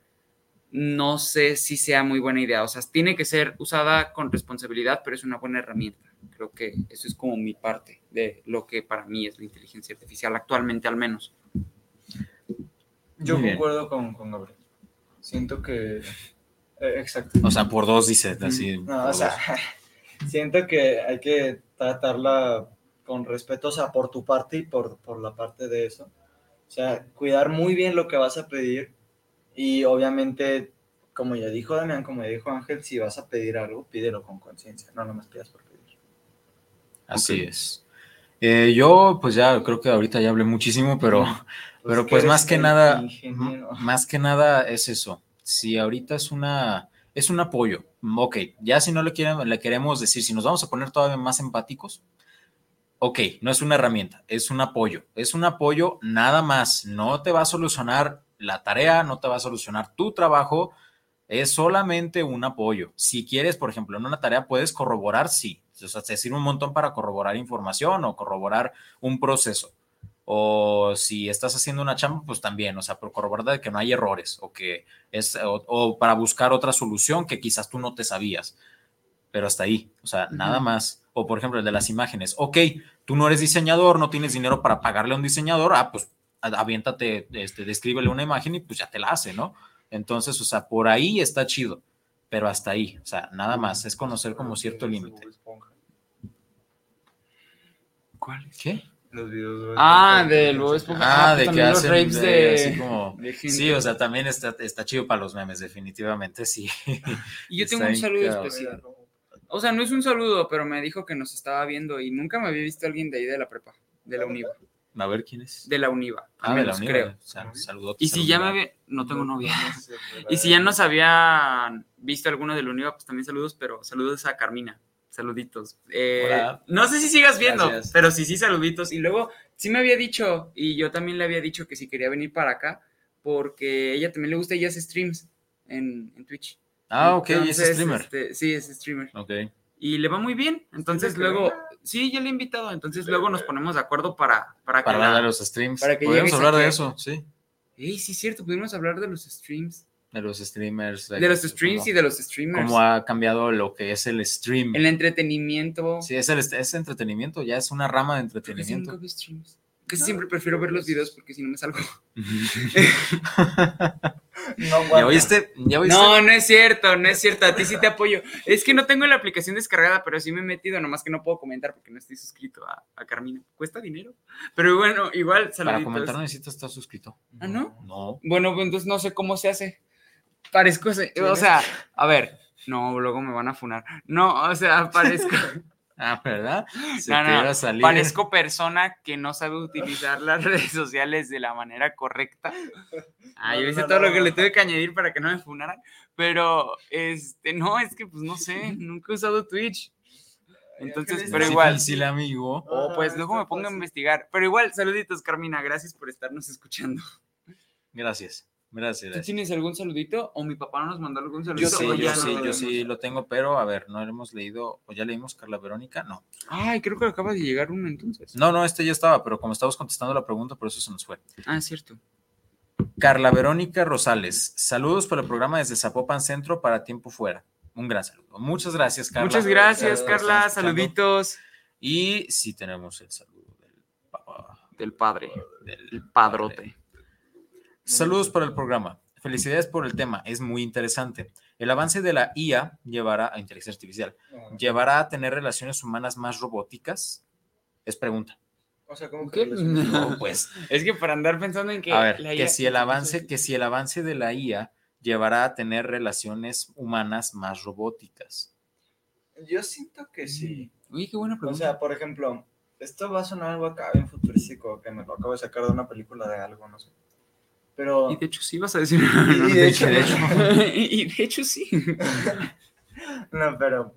S2: no sé si sea muy buena idea. O sea, tiene que ser usada con responsabilidad, pero es una buena herramienta. Creo que eso es como mi parte de lo que para mí es la inteligencia artificial, actualmente al menos.
S4: Yo
S3: Muy
S4: concuerdo con, con Gabriel. Siento que... eh, exacto.
S3: O sea, por dos dice así.
S4: No, o sea, siento que hay que tratarla con respeto, o sea, por tu parte y por, por la parte de eso. O sea, cuidar muy bien lo que vas a pedir y obviamente, como ya dijo Damián, como ya dijo Ángel, si vas a pedir algo, pídelo con conciencia, no nomás pidas por pedir.
S3: Así es. Eh, yo, pues ya creo que ahorita ya hablé muchísimo, pero, pero
S4: que
S3: pues más que nada,
S4: ingeniero.
S3: más que nada es eso. Si ahorita es una, es un apoyo. Ok, ya si no le, quieren, le queremos decir, si nos vamos a poner todavía más empáticos, ok, no es una herramienta, es un apoyo. Es un apoyo nada más. No te va a solucionar la tarea, no te va a solucionar tu trabajo, es solamente un apoyo. Si quieres, por ejemplo, en una tarea puedes corroborar, sí. O sea, te sirve un montón para corroborar información o corroborar un proceso. O si estás haciendo una chamba, pues también, o sea, por corroborar de que no hay errores o que es, o, o para buscar otra solución que quizás tú no te sabías. Pero hasta ahí, o sea, nada más. O por ejemplo, el de las imágenes. Ok, tú no eres diseñador, no tienes dinero para pagarle a un diseñador, ah, pues a- aviéntate, este, descríbele una imagen y pues ya te la hace, ¿no? Entonces, o sea, por ahí está chido, pero hasta ahí, o sea, nada más, es conocer como cierto límite.
S2: ¿Cuál?
S3: ¿Qué?
S4: Los videos
S2: Ah, del Bob Esponja.
S3: Ah,
S2: Ah,
S3: de
S2: pues
S3: que
S2: también los
S3: hacen
S2: rapes
S3: de-
S2: de-
S3: así como-
S2: de.
S3: Sí, o sea, también está, está chido para los memes, definitivamente, sí.
S2: Y yo tengo un saludo especial. O sea, no es un saludo, pero me dijo que nos estaba viendo y nunca me había visto alguien de ahí de la prepa, de la UNIVA.
S3: A ver quién es.
S2: De la UNIVA,
S3: ah,
S2: al
S3: de la
S2: menos,
S3: unidad.
S2: creo.
S3: O sea, saludos.
S2: Y si ya me había... No tengo novia. Y si ya nos habían visto alguno de la UNIVA, pues también saludos, pero saludos a Carmina. Saluditos. Eh,
S3: Hola.
S2: no sé si sigas viendo,
S3: Gracias.
S2: pero sí, sí, saluditos. Y luego, sí me había dicho, y yo también le había dicho que si quería venir para acá, porque ella también le gusta, ella hace streams en, en Twitch.
S3: Ah, ok, y es
S2: Entonces,
S3: streamer.
S2: este, sí, es streamer.
S3: Ok.
S2: Y le va muy bien. Entonces
S4: que
S2: luego, sí, ya le he invitado. Entonces luego nos ponemos de acuerdo para, para que
S3: Para
S2: la-
S3: dar los streams.
S2: para que
S3: Podemos hablar de eso, sí.
S2: Ey, sí, es cierto, pudimos hablar de los streams.
S3: De los streamers.
S2: De los streams y de los streamers.
S3: Cómo ha cambiado lo que es el stream.
S2: El entretenimiento.
S3: Sí, es, el, es entretenimiento, ya es una rama de
S2: sí, nunca
S3: entretenimiento.
S2: veo streams. Casi siempre prefiero ver los videos porque si no me salgo.
S4: No,
S3: ¿Ya oíste? ¿Ya oíste?
S2: No, no es cierto, no es cierto. A ti sí te apoyo. Es que no tengo la aplicación descargada, pero sí me he metido, nomás que no puedo comentar porque no estoy suscrito a, a Carmina. Cuesta dinero. Pero bueno, igual,
S3: Para
S2: saluditos.
S3: comentar no necesitas estar suscrito.
S2: Ah, ¿no?
S3: No.
S2: Bueno, pues entonces no sé cómo se hace. Parezco, se- o sea, a ver, no, luego me van a funar. No, o sea, parezco,
S3: Ah, ¿verdad? Se
S2: No, no,
S3: salir.
S2: parezco persona que no sabe utilizar las redes sociales de la manera correcta. Ah,
S4: No,
S2: yo hice
S4: no,
S2: todo lo
S4: no.
S2: que le tuve que añadir para que no me funaran, pero este, no, es que pues no sé, nunca he usado Twitch. Entonces,
S4: Es
S2: pero
S3: Es
S2: igual,
S3: difícil, amigo.
S2: o pues
S4: Ajá,
S2: luego me pongo a investigar. Pero igual, saluditos, Carmina, gracias por estarnos escuchando.
S3: Gracias. Gracias.
S2: ¿Tú tienes algún saludito? ¿O mi papá no nos mandó algún saludito?
S3: Yo sí, yo sí,
S2: lo
S3: yo sí lo tengo, pero a ver, no hemos leído, o ya leímos Carla Verónica, no.
S2: Ay, creo que acaba de llegar uno entonces.
S3: No, no, este ya estaba, pero como estábamos contestando la pregunta, por eso se nos fue.
S2: Ah, cierto.
S3: Carla Verónica Rosales, saludos para el programa desde Zapopan Centro para Tiempo Fuera. Un gran saludo. Muchas gracias, Carla.
S2: Muchas gracias,
S3: Gracias por
S2: Carla. Saluditos
S3: Y sí tenemos el saludo del papá.
S2: del padre,
S3: del
S2: el padrote.
S3: Saludos para el programa. Felicidades por el tema, es muy interesante. El avance de la IA llevará a inteligencia artificial,
S4: No.
S3: llevará a tener relaciones humanas más robóticas. Es pregunta.
S4: O sea, como
S2: ¿Qué?
S4: que
S3: No, pues,
S2: Es que para andar pensando en que.
S3: a ver,
S2: la
S3: que si el avance, que si el avance de la IA llevará a tener relaciones humanas más robóticas.
S4: Yo siento que sí.
S2: Uy, qué buena
S4: O
S2: pregunta.
S4: sea, por ejemplo, esto va a sonar algo acá bien futurístico, que me lo acabo de sacar de una película de algo, no sé. Pero,
S2: y de hecho, sí vas a decir.
S4: y de hecho,
S3: de hecho.
S2: y de hecho, sí.
S4: no, pero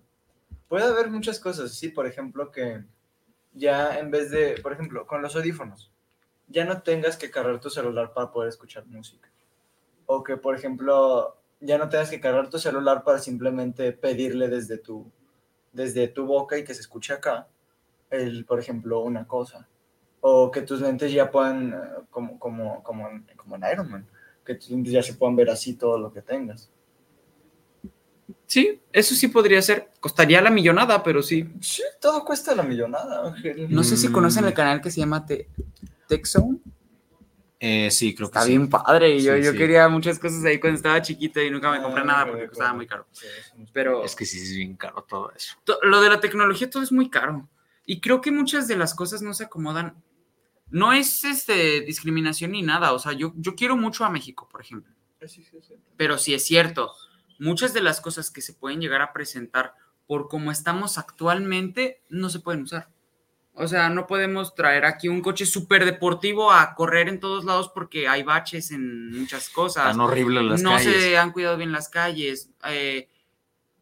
S4: puede haber muchas cosas, sí, por ejemplo, que ya en vez de, por ejemplo, con los audífonos, ya no tengas que cargar tu celular para poder escuchar música. O que, por ejemplo, ya no tengas que cargar tu celular para simplemente pedirle desde tu, desde tu boca y que se escuche acá, el, por ejemplo, una cosa. O que tus lentes ya puedan, eh, como, como, como, en, como en Iron Man, que tus lentes ya se puedan ver así todo lo que tengas.
S2: Sí, eso sí podría ser. Costaría la millonada, pero sí.
S4: Sí, todo cuesta la millonada, Ángel.
S2: No sé si
S3: Mm.
S2: conocen el canal que se llama Te- TechZone.
S3: Eh, sí, creo que
S2: Está
S3: sí.
S2: bien padre. y Yo,
S3: Sí,
S2: yo
S3: sí.
S2: quería muchas cosas ahí cuando estaba chiquito y nunca me compré
S4: Ah,
S2: nada porque costaba muy caro. Pero
S3: Es que sí es bien caro todo eso.
S2: to- lo de la tecnología todo es muy caro. Y creo que muchas de las cosas no se acomodan. No es este, discriminación ni nada. O sea, yo, yo quiero mucho a México, por ejemplo.
S4: Sí, sí, sí.
S2: Pero sí es cierto, muchas de las cosas que se pueden llegar a presentar por cómo estamos actualmente no se pueden usar. O sea, no podemos traer aquí un coche súper deportivo a correr en todos lados porque hay baches en muchas cosas.
S3: Tan horribles las
S2: no
S3: calles.
S2: se han cuidado bien las calles. eh,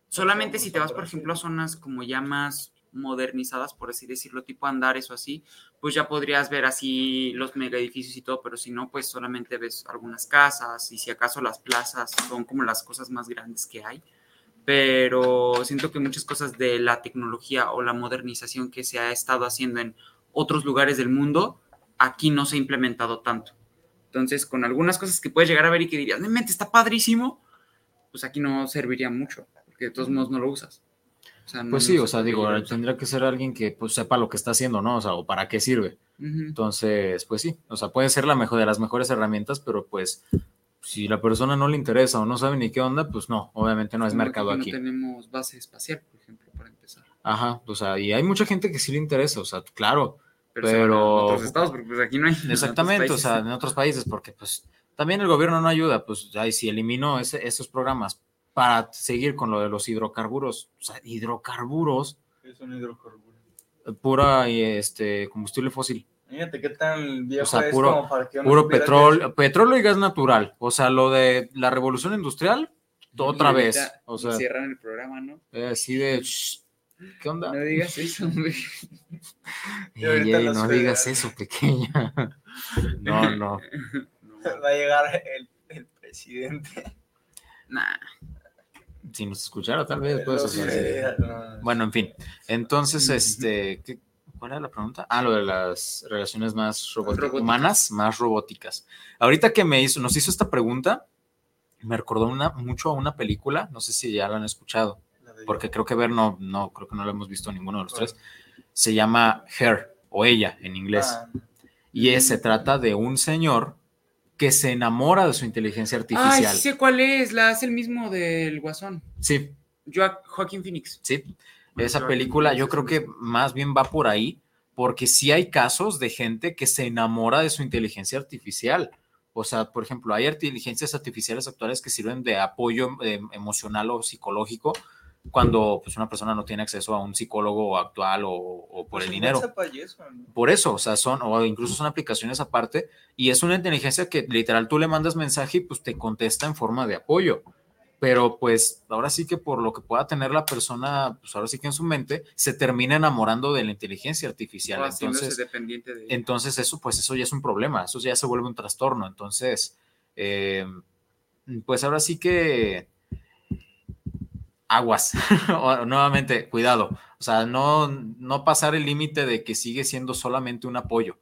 S2: solamente si te vas, por ejemplo, a zonas como ya más modernizadas, por así decirlo, tipo andares o así, pues ya podrías ver así los mega edificios y todo, pero si no, pues solamente ves algunas casas y si acaso las plazas son como las cosas más grandes que hay. Pero siento que muchas cosas de la tecnología o la modernización que se ha estado haciendo en otros lugares del mundo aquí no se ha implementado tanto. Entonces, con algunas cosas que puedes llegar a ver y que dirías, "No mente, está padrísimo, pues aquí no serviría mucho, porque de todos modos no lo usas. O sea, no-
S3: Pues sí, o sea, digo, tendría que ser alguien que pues sepa lo que está haciendo, ¿no? O sea, o para qué sirve. Entonces, pues sí, o sea, puede ser la mejor de las mejores herramientas, pero pues si la persona no le interesa o no sabe ni qué onda, pues no, obviamente no es
S2: Como
S3: mercado aquí.
S2: No tenemos base espacial, por ejemplo, para empezar.
S3: Ajá, o sea, y hay mucha gente que sí le interesa, o sea, claro,
S2: Pero,
S3: Pero-
S2: otros estados, porque pues aquí no hay. en
S3: exactamente, o sea, en otros países, porque pues también el gobierno no ayuda, pues ahí si eliminó ese- esos programas para seguir con lo de los hidrocarburos, o sea, hidrocarburos,
S4: Es un hidrocarburo.
S3: eh, pura y este combustible fósil.
S4: Fíjate qué tan viejo
S3: O sea,
S4: es
S3: puro-
S4: como para que
S3: Puro petróleo, petróleo y gas natural. O sea, lo de la revolución industrial, otra
S2: Y
S3: vez. O sea,
S2: Cierran el programa, ¿no?
S3: eh, así de. "Shh, ¿Qué onda?
S2: No digas eso, hombre.
S3: Ey, ey, no digas eso, pequeña. No, no.
S4: Va a llegar el, el presidente.
S2: Nah.
S3: Si nos escuchara, tal vez. Pues, sí.
S4: no.
S3: Bueno, en fin. Entonces, este. ¿qué- ¿Cuál era la pregunta? Ah, lo de las relaciones más robóticas, humanas, más robóticas. Ahorita que me hizo, nos hizo esta pregunta, me recordó una, mucho a una película, no sé si ya la han escuchado.
S4: La
S3: porque creo que ver no, no, creo que no lo hemos visto ninguno de los
S4: ¿Cuál?
S3: tres. Se llama Her o ella en inglés.
S4: Ah,
S3: Y es- se trata de un señor que se enamora de su inteligencia
S2: Ay,
S3: artificial.
S2: sí sé cuál es. La hace el mismo del Guasón.
S3: Sí,
S2: Joa- Joaquín Phoenix.
S3: sí.
S2: Bueno,
S3: Esa película
S2: Phoenix
S3: yo creo que más bien va por ahí, porque sí hay casos de gente que se enamora de su inteligencia artificial. O sea, por ejemplo, hay inteligencias artificiales actuales que sirven de apoyo eh, emocional o psicológico cuando pues, una persona no tiene acceso a un psicólogo actual o, o por
S4: pues
S3: el dinero. Por eso, o sea, son, o incluso son aplicaciones aparte, y es una inteligencia que literal tú le mandas mensaje y pues te contesta en forma de apoyo. Pero pues ahora sí que por lo que pueda tener la persona, pues ahora sí que en su mente, se termina enamorando de la inteligencia artificial.
S2: O
S3: Entonces,
S2: dependiente de
S3: entonces eso, pues eso ya es un problema, eso ya se vuelve un trastorno. Entonces, eh, pues ahora sí que aguas, O- nuevamente, cuidado, o sea, no, no pasar el límite de que sigue siendo solamente un apoyo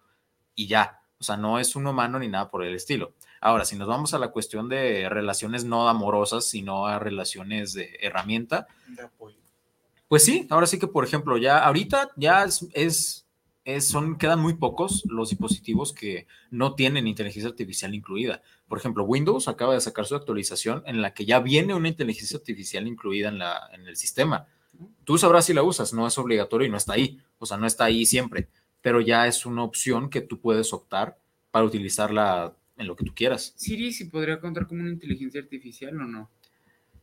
S3: y ya, o sea, no es un humano ni nada por el estilo. Ahora, si nos vamos a la cuestión de relaciones no amorosas, sino a relaciones de herramienta,
S4: De apoyo.
S3: pues sí, ahora sí que, por ejemplo, ya ahorita ya es, es, son, quedan muy pocos los dispositivos que no tienen inteligencia artificial incluida. Por ejemplo, Windows acaba de sacar su actualización en la que ya viene una inteligencia artificial incluida en, la, en el sistema. Tú sabrás si la usas, no es obligatorio y no está ahí, o sea, no está ahí siempre, pero ya es una opción que tú puedes optar para utilizarla en lo que tú quieras.
S2: Siri sí podría contar como una inteligencia artificial o no.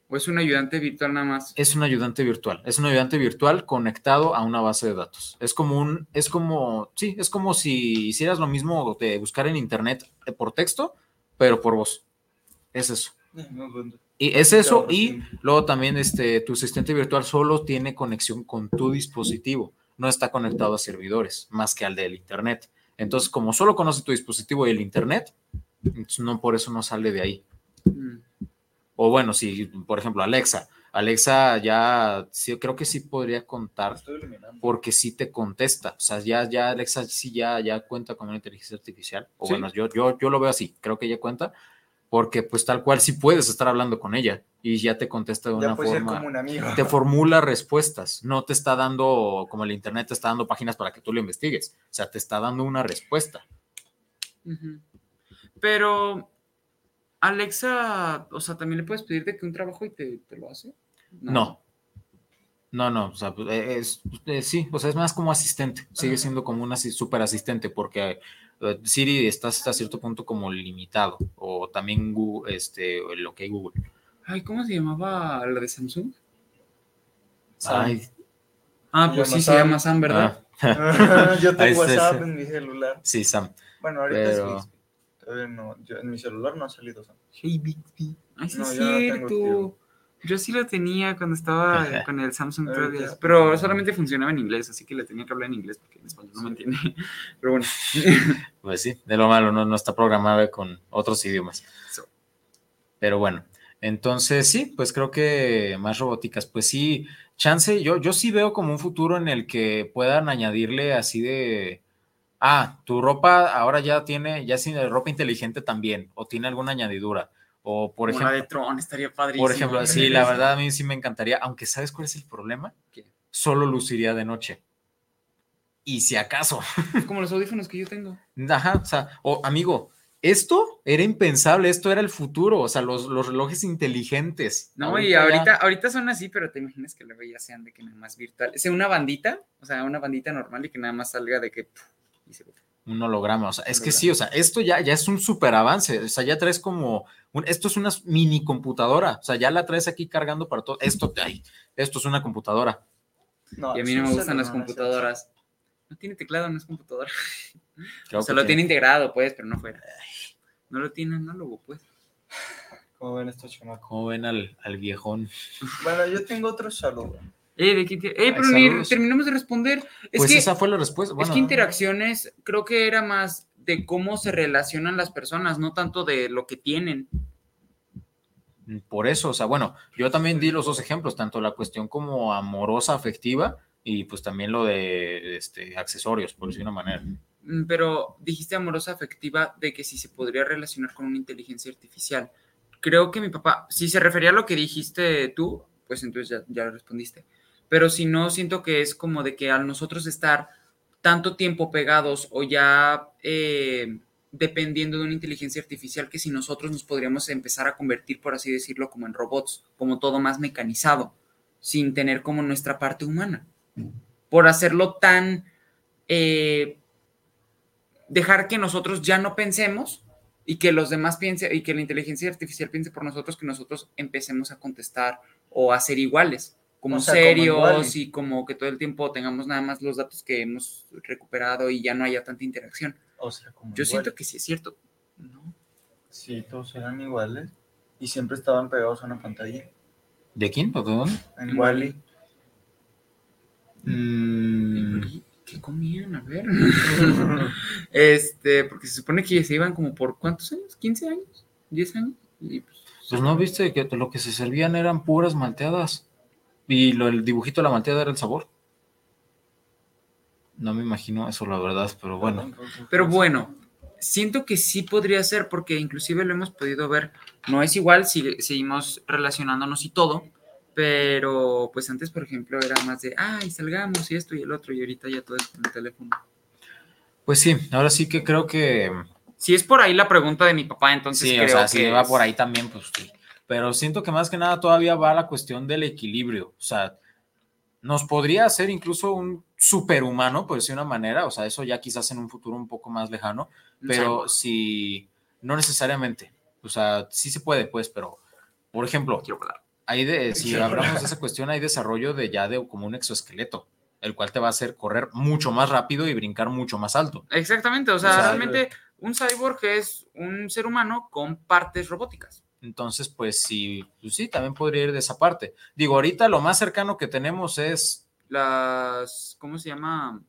S2: O es un ayudante virtual nada más.
S3: Es un ayudante virtual, es un ayudante virtual conectado a una base de datos. Es como un, es como, sí, es como si hicieras lo mismo de buscar en internet por texto, pero por voz. Es eso.
S4: Bueno.
S3: Y es eso, y luego también este, tu asistente virtual solo tiene conexión con tu dispositivo, no está conectado a servidores, más que al del internet. Entonces, como solo conoce tu dispositivo y el internet, no por eso no sale de ahí.
S2: Mm.
S3: O bueno, si, por ejemplo, Alexa. Alexa ya, sí, creo que sí podría contar
S4: Estoy eliminando.
S3: porque sí te contesta. O sea, ya, ya Alexa sí ya, ya cuenta con una inteligencia artificial. O
S2: Sí.
S3: bueno, yo, yo, yo lo veo así, creo que ella cuenta, porque pues tal cual sí puedes estar hablando con ella y ya te contesta de
S4: Ya
S3: una
S4: puede ser
S3: forma.
S4: como un amigo.
S3: Te formula respuestas, no te está dando, como el internet te está dando páginas para que tú lo investigues. O sea, te está dando una respuesta.
S2: Pero Alexa, o sea, también le puedes pedir de que un trabajo y te, te lo hace.
S3: No. No, no, o sea, pues, eh, es, eh, sí, o sea, es más como asistente, sigue siendo como un asi- super asistente, porque eh, Siri está hasta cierto punto como limitado, o también Google, este, lo que hay Google.
S2: Ay, ¿cómo se llamaba la de Samsung?
S4: Sam.
S3: Ay,
S2: Ah, pues sí, se llama Sam, ¿verdad?
S3: ah,
S4: Yo tengo WhatsApp en mi celular.
S3: sí, Sam.
S4: Bueno, ahorita
S3: Pero-
S4: sí. Todavía no. Yo, en mi celular no ha salido. Sam.
S2: Hey, Bixby. Ay, sí,
S4: No,
S2: es
S4: yo no tengo
S2: cierto. Yo sí lo tenía cuando estaba con el Samsung todavía. Pero solamente funcionaba en inglés, así que le tenía que hablar en inglés porque en español no me entiende. Pero bueno.
S3: Pues sí, de lo malo, no, no está programada con otros idiomas.
S2: So.
S3: Pero bueno, entonces sí, pues creo que más robóticas, pues sí, chance, yo, yo sí veo como un futuro en el que puedan añadirle así de ah, tu ropa ahora ya tiene, ya tiene ropa inteligente también, o tiene alguna añadidura. O por
S2: Como la
S3: ejemplo,
S2: de Tron, estaría padrísimo.
S3: por ejemplo, sí, la verdad a mí sí me encantaría, aunque ¿sabes cuál es el problema?
S2: ¿Qué?
S3: Solo luciría de noche. Y si acaso,
S2: Como los audífonos que yo tengo.
S3: ajá, o sea, o amigo, esto era impensable, esto era el futuro, o sea, los, los relojes inteligentes.
S2: No, y
S3: ya-
S2: ahorita, ahorita son así, pero te imaginas que luego ya sean de que nada más virtual. Sea una bandita, o sea, una bandita normal y que nada más salga de que. Y se-
S3: un holograma, o sea, es que sí, o sea, esto ya, ya es un super avance, o sea, ya traes como, un, esto es una mini computadora, o sea, ya la traes aquí cargando para todo, esto, ay, esto es una computadora.
S4: No,
S2: Y a mí no me gustan las computadoras. No tiene teclado, no es computadora.
S3: Creo
S2: o sea, lo tiene integrado, pues, pero no fuera. No lo tiene análogo, pues.
S4: ¿Cómo ven estos chamacos?
S3: ¿Cómo ven al, al viejón?
S4: Bueno, yo tengo otro saludo.
S2: Eh, ¿de qué te- eh,
S3: Ay,
S2: pero ni terminamos de responder. Es
S3: pues
S2: que,
S3: esa fue la respuesta.
S2: es que interacciones, creo que era más de cómo se relacionan las personas, no tanto de lo que tienen.
S3: por eso, o sea, bueno, yo también di los dos ejemplos, tanto la cuestión como amorosa, afectiva, y pues también lo de este, accesorios, por decir una manera.
S2: Mm, Pero dijiste amorosa afectiva de que si se podría relacionar con una inteligencia artificial. Creo que mi papá, si se refería a lo que dijiste tú, pues entonces ya, ya lo respondiste. Pero si no, siento que es como de que al nosotros estar tanto tiempo pegados o ya eh, dependiendo de una inteligencia artificial, que si nosotros nos podríamos empezar a convertir, por así decirlo, como en robots, como todo más mecanizado, sin tener como nuestra parte humana. Por hacerlo tan... eh, dejar que nosotros ya no pensemos y que los demás piensen y que la inteligencia artificial piense por nosotros, que nosotros empecemos a contestar o a ser iguales, como
S4: O sea, como
S2: serios y como que todo el tiempo tengamos nada más los datos que hemos recuperado y ya no haya tanta interacción.
S4: O sea, como
S2: Yo siento que sí es cierto. ¿no?
S4: Sí, todos eran iguales. Y siempre estaban pegados a una pantalla.
S3: ¿De quién? ¿O de dónde?
S4: En
S2: En
S4: Wally.
S3: Mm,
S2: ¿Qué comían? A ver. este, porque se supone que se iban como por cuántos años? ¿15 años? ¿10 años? Y pues,
S3: pues no viste que lo que se servían eran puras malteadas. Y lo, el dibujito de la malteada era el sabor. No me imagino eso, la verdad, pero bueno.
S2: Pero bueno, siento que sí podría ser, porque inclusive lo hemos podido ver. No es igual, si seguimos relacionándonos y todo, pero pues antes, por ejemplo, era más de, ay, salgamos y esto y el otro, y ahorita ya todo es con el teléfono.
S3: Pues sí, ahora sí que creo que
S2: Si es por ahí la pregunta de mi papá, entonces
S3: sí,
S2: creo
S3: o sea,
S2: que
S3: si va
S2: es-
S3: por ahí también, pues sí. Pero siento que más que nada todavía va la cuestión del equilibrio. O sea, nos podría hacer incluso un superhumano, por decir una manera. O sea, eso ya quizás en un futuro un poco más lejano. Pero si no necesariamente. O sea, sí se puede, pues, pero por ejemplo, hay de, si hablamos de esa cuestión, hay desarrollo de ya de como un exoesqueleto, el cual te va a hacer correr mucho más rápido y brincar mucho más alto.
S2: Exactamente, o sea,
S3: O sea,
S2: realmente un cyborg es un ser humano con partes robóticas.
S3: Entonces, pues sí, pues sí, también podría ir de esa parte. Digo, ahorita lo más cercano que tenemos es,
S2: Las, ¿cómo se llama?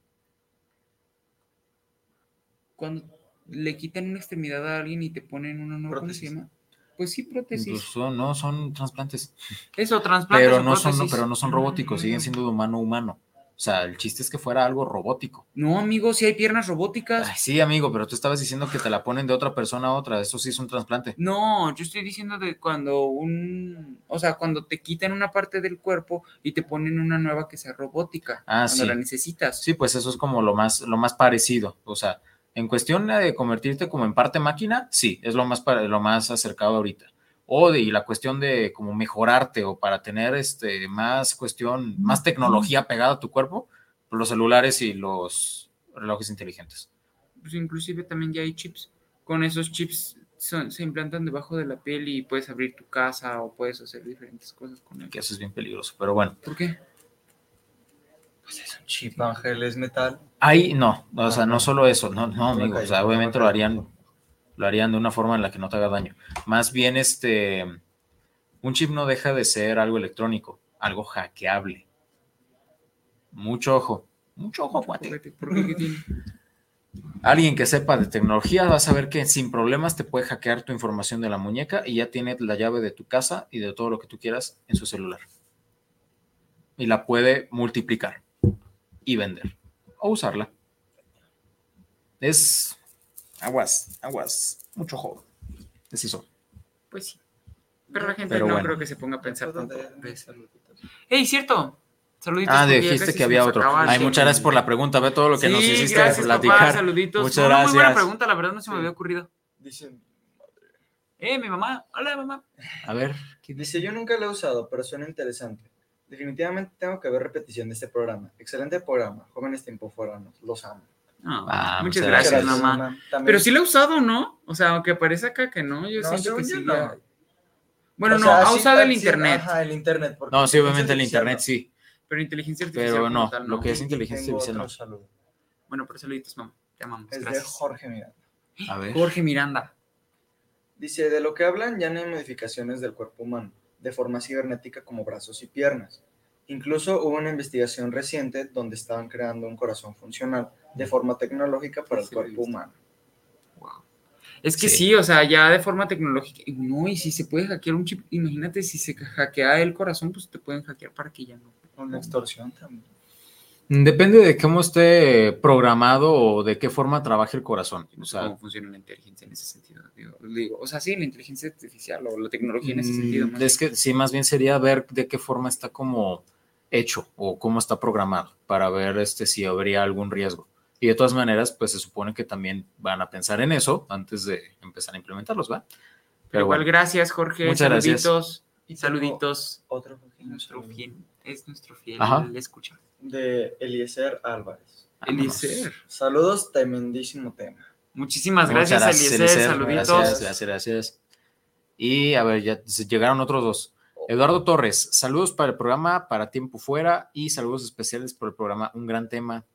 S2: Cuando le quitan una extremidad a alguien y te ponen una nueva, ¿cómo se
S4: Prótesis.
S2: llama? Pues sí, prótesis.
S3: pues, son- no son trasplantes,
S2: Eso, trasplantes
S3: pero no son, pero no son robóticos, siguen siendo de humano a humano. O sea, el chiste es que fuera algo robótico.
S2: No, amigo, si hay piernas robóticas.
S3: Ay, sí, amigo, pero tú estabas diciendo que te la ponen de otra persona a otra. Eso sí es un trasplante.
S2: No, yo estoy diciendo de cuando un, o sea, cuando te quitan una parte del cuerpo y te ponen una nueva que sea robótica,
S3: Ah,
S2: cuando
S3: sí.
S2: la necesitas.
S3: Sí, pues eso es como lo más, lo más parecido. O sea, en cuestión de convertirte como en parte máquina, sí, es lo más, lo más acercado ahorita. O de y la cuestión de como mejorarte o para tener este más cuestión, más tecnología pegada a tu cuerpo, pues los celulares y los relojes inteligentes.
S2: Pues inclusive también ya hay chips. Con esos chips son- se implantan debajo de la piel y puedes abrir tu casa o puedes hacer diferentes cosas con él.
S3: Que eso es bien peligroso. Pero bueno,
S2: ¿Por qué?
S4: Pues es un chip, Ángel, es metal.
S3: ahí no, o sea, no solo eso, no, no, amigo, o sea, obviamente lo harían, lo harían de una forma en la que no te haga daño. Más bien, este, un chip no deja de ser algo electrónico, algo hackeable. Mucho ojo, mucho ojo, cuate. Alguien que sepa de tecnología va a saber que sin problemas te puede hackear tu información de la muñeca y ya tiene la llave de tu casa y de todo lo que tú quieras en su celular. Y la puede multiplicar y vender o usarla. es aguas, aguas, mucho ojo. Es eso.
S2: Pues sí. Pero la gente
S3: Pero
S2: no
S3: bueno.
S2: creo que se ponga a pensar
S4: ¿Puedo
S2: tanto. ¡Ey, cierto! Saluditos.
S3: Ah, dijiste que había otro. Ay, muchas gracias por la pregunta. Ve todo lo que nos hiciste
S2: gracias, papá,
S3: platicar.
S2: saluditos.
S3: Muchas
S2: Fue una muy buena
S3: gracias.
S2: pregunta, la verdad no se me había ocurrido.
S4: Dice,
S2: Eh, mi mamá. Hola, mamá.
S3: A ver, ¿qué
S4: dice, yo nunca lo he usado, pero suena interesante. Definitivamente tengo que ver repetición de este programa. Excelente programa. Jóvenes tiempo foranos. Los amo.
S3: Ah,
S2: muchas
S3: muchas
S2: gracias,
S3: gracias,
S2: mamá. Pero sí lo he usado, ¿no? O sea, aunque parece acá que no, yo
S4: No,
S2: siento que sí.
S4: no.
S2: Bueno,
S4: O
S2: no,
S4: sea,
S2: ha
S4: sí,
S2: usado el
S4: sí,
S2: internet,
S4: Ajá, el internet. porque
S3: No, sí, obviamente el internet sí.
S2: pero inteligencia artificial.
S3: Pero no,
S2: tal,
S3: lo que es inteligencia
S4: Tengo
S3: artificial no.
S4: saludo.
S2: Bueno, pero saluditos, mamá. Te amamos.
S4: Es de. Jorge Miranda.
S3: A ver.
S2: Jorge Miranda.
S4: Dice, de lo que hablan ya no hay modificaciones del cuerpo humano, de forma cibernética como brazos y piernas. Incluso hubo una investigación reciente donde estaban creando un corazón funcional de forma tecnológica para el
S2: Sí,
S4: cuerpo humano.
S2: Wow. Es que
S3: Sí.
S2: sí. o sea, ya de forma tecnológica. y No, y si se puede hackear un chip, imagínate si se hackea el corazón, pues te pueden hackear para que ya no.
S4: Una extorsión también.
S3: Depende de cómo esté programado o de qué forma trabaje el corazón. O sea,
S2: cómo funciona la inteligencia en ese sentido. Digo, digo, o sea, sí, la inteligencia artificial o la tecnología en ese sentido.
S3: mm,
S2: más
S3: es que sí, más bien sería ver de qué forma está como hecho o cómo está programado para ver este, si habría algún riesgo. Y de todas maneras, pues se supone que también van a pensar en eso antes de empezar a implementarlos, ¿va?
S2: Pero igual,
S3: bueno.
S2: gracias, Jorge.
S3: Muchas gracias.
S2: saluditos. Saluditos.
S4: Otro
S2: Nuestro fiel, es nuestro fiel
S3: Ajá.
S2: escucha.
S4: de Eliezer Álvarez.
S3: Vámonos.
S2: Eliezer.
S4: Saludos, tremendísimo tema.
S2: Muchísimas
S3: Muchas
S2: gracias, Eliezer.
S3: Eliezer.
S2: Saluditos.
S3: Gracias, gracias, gracias. Y a ver, ya llegaron otros dos. Eduardo Torres, saludos para el programa Para Tiempo Fuera y saludos especiales por el programa Un Gran Tema.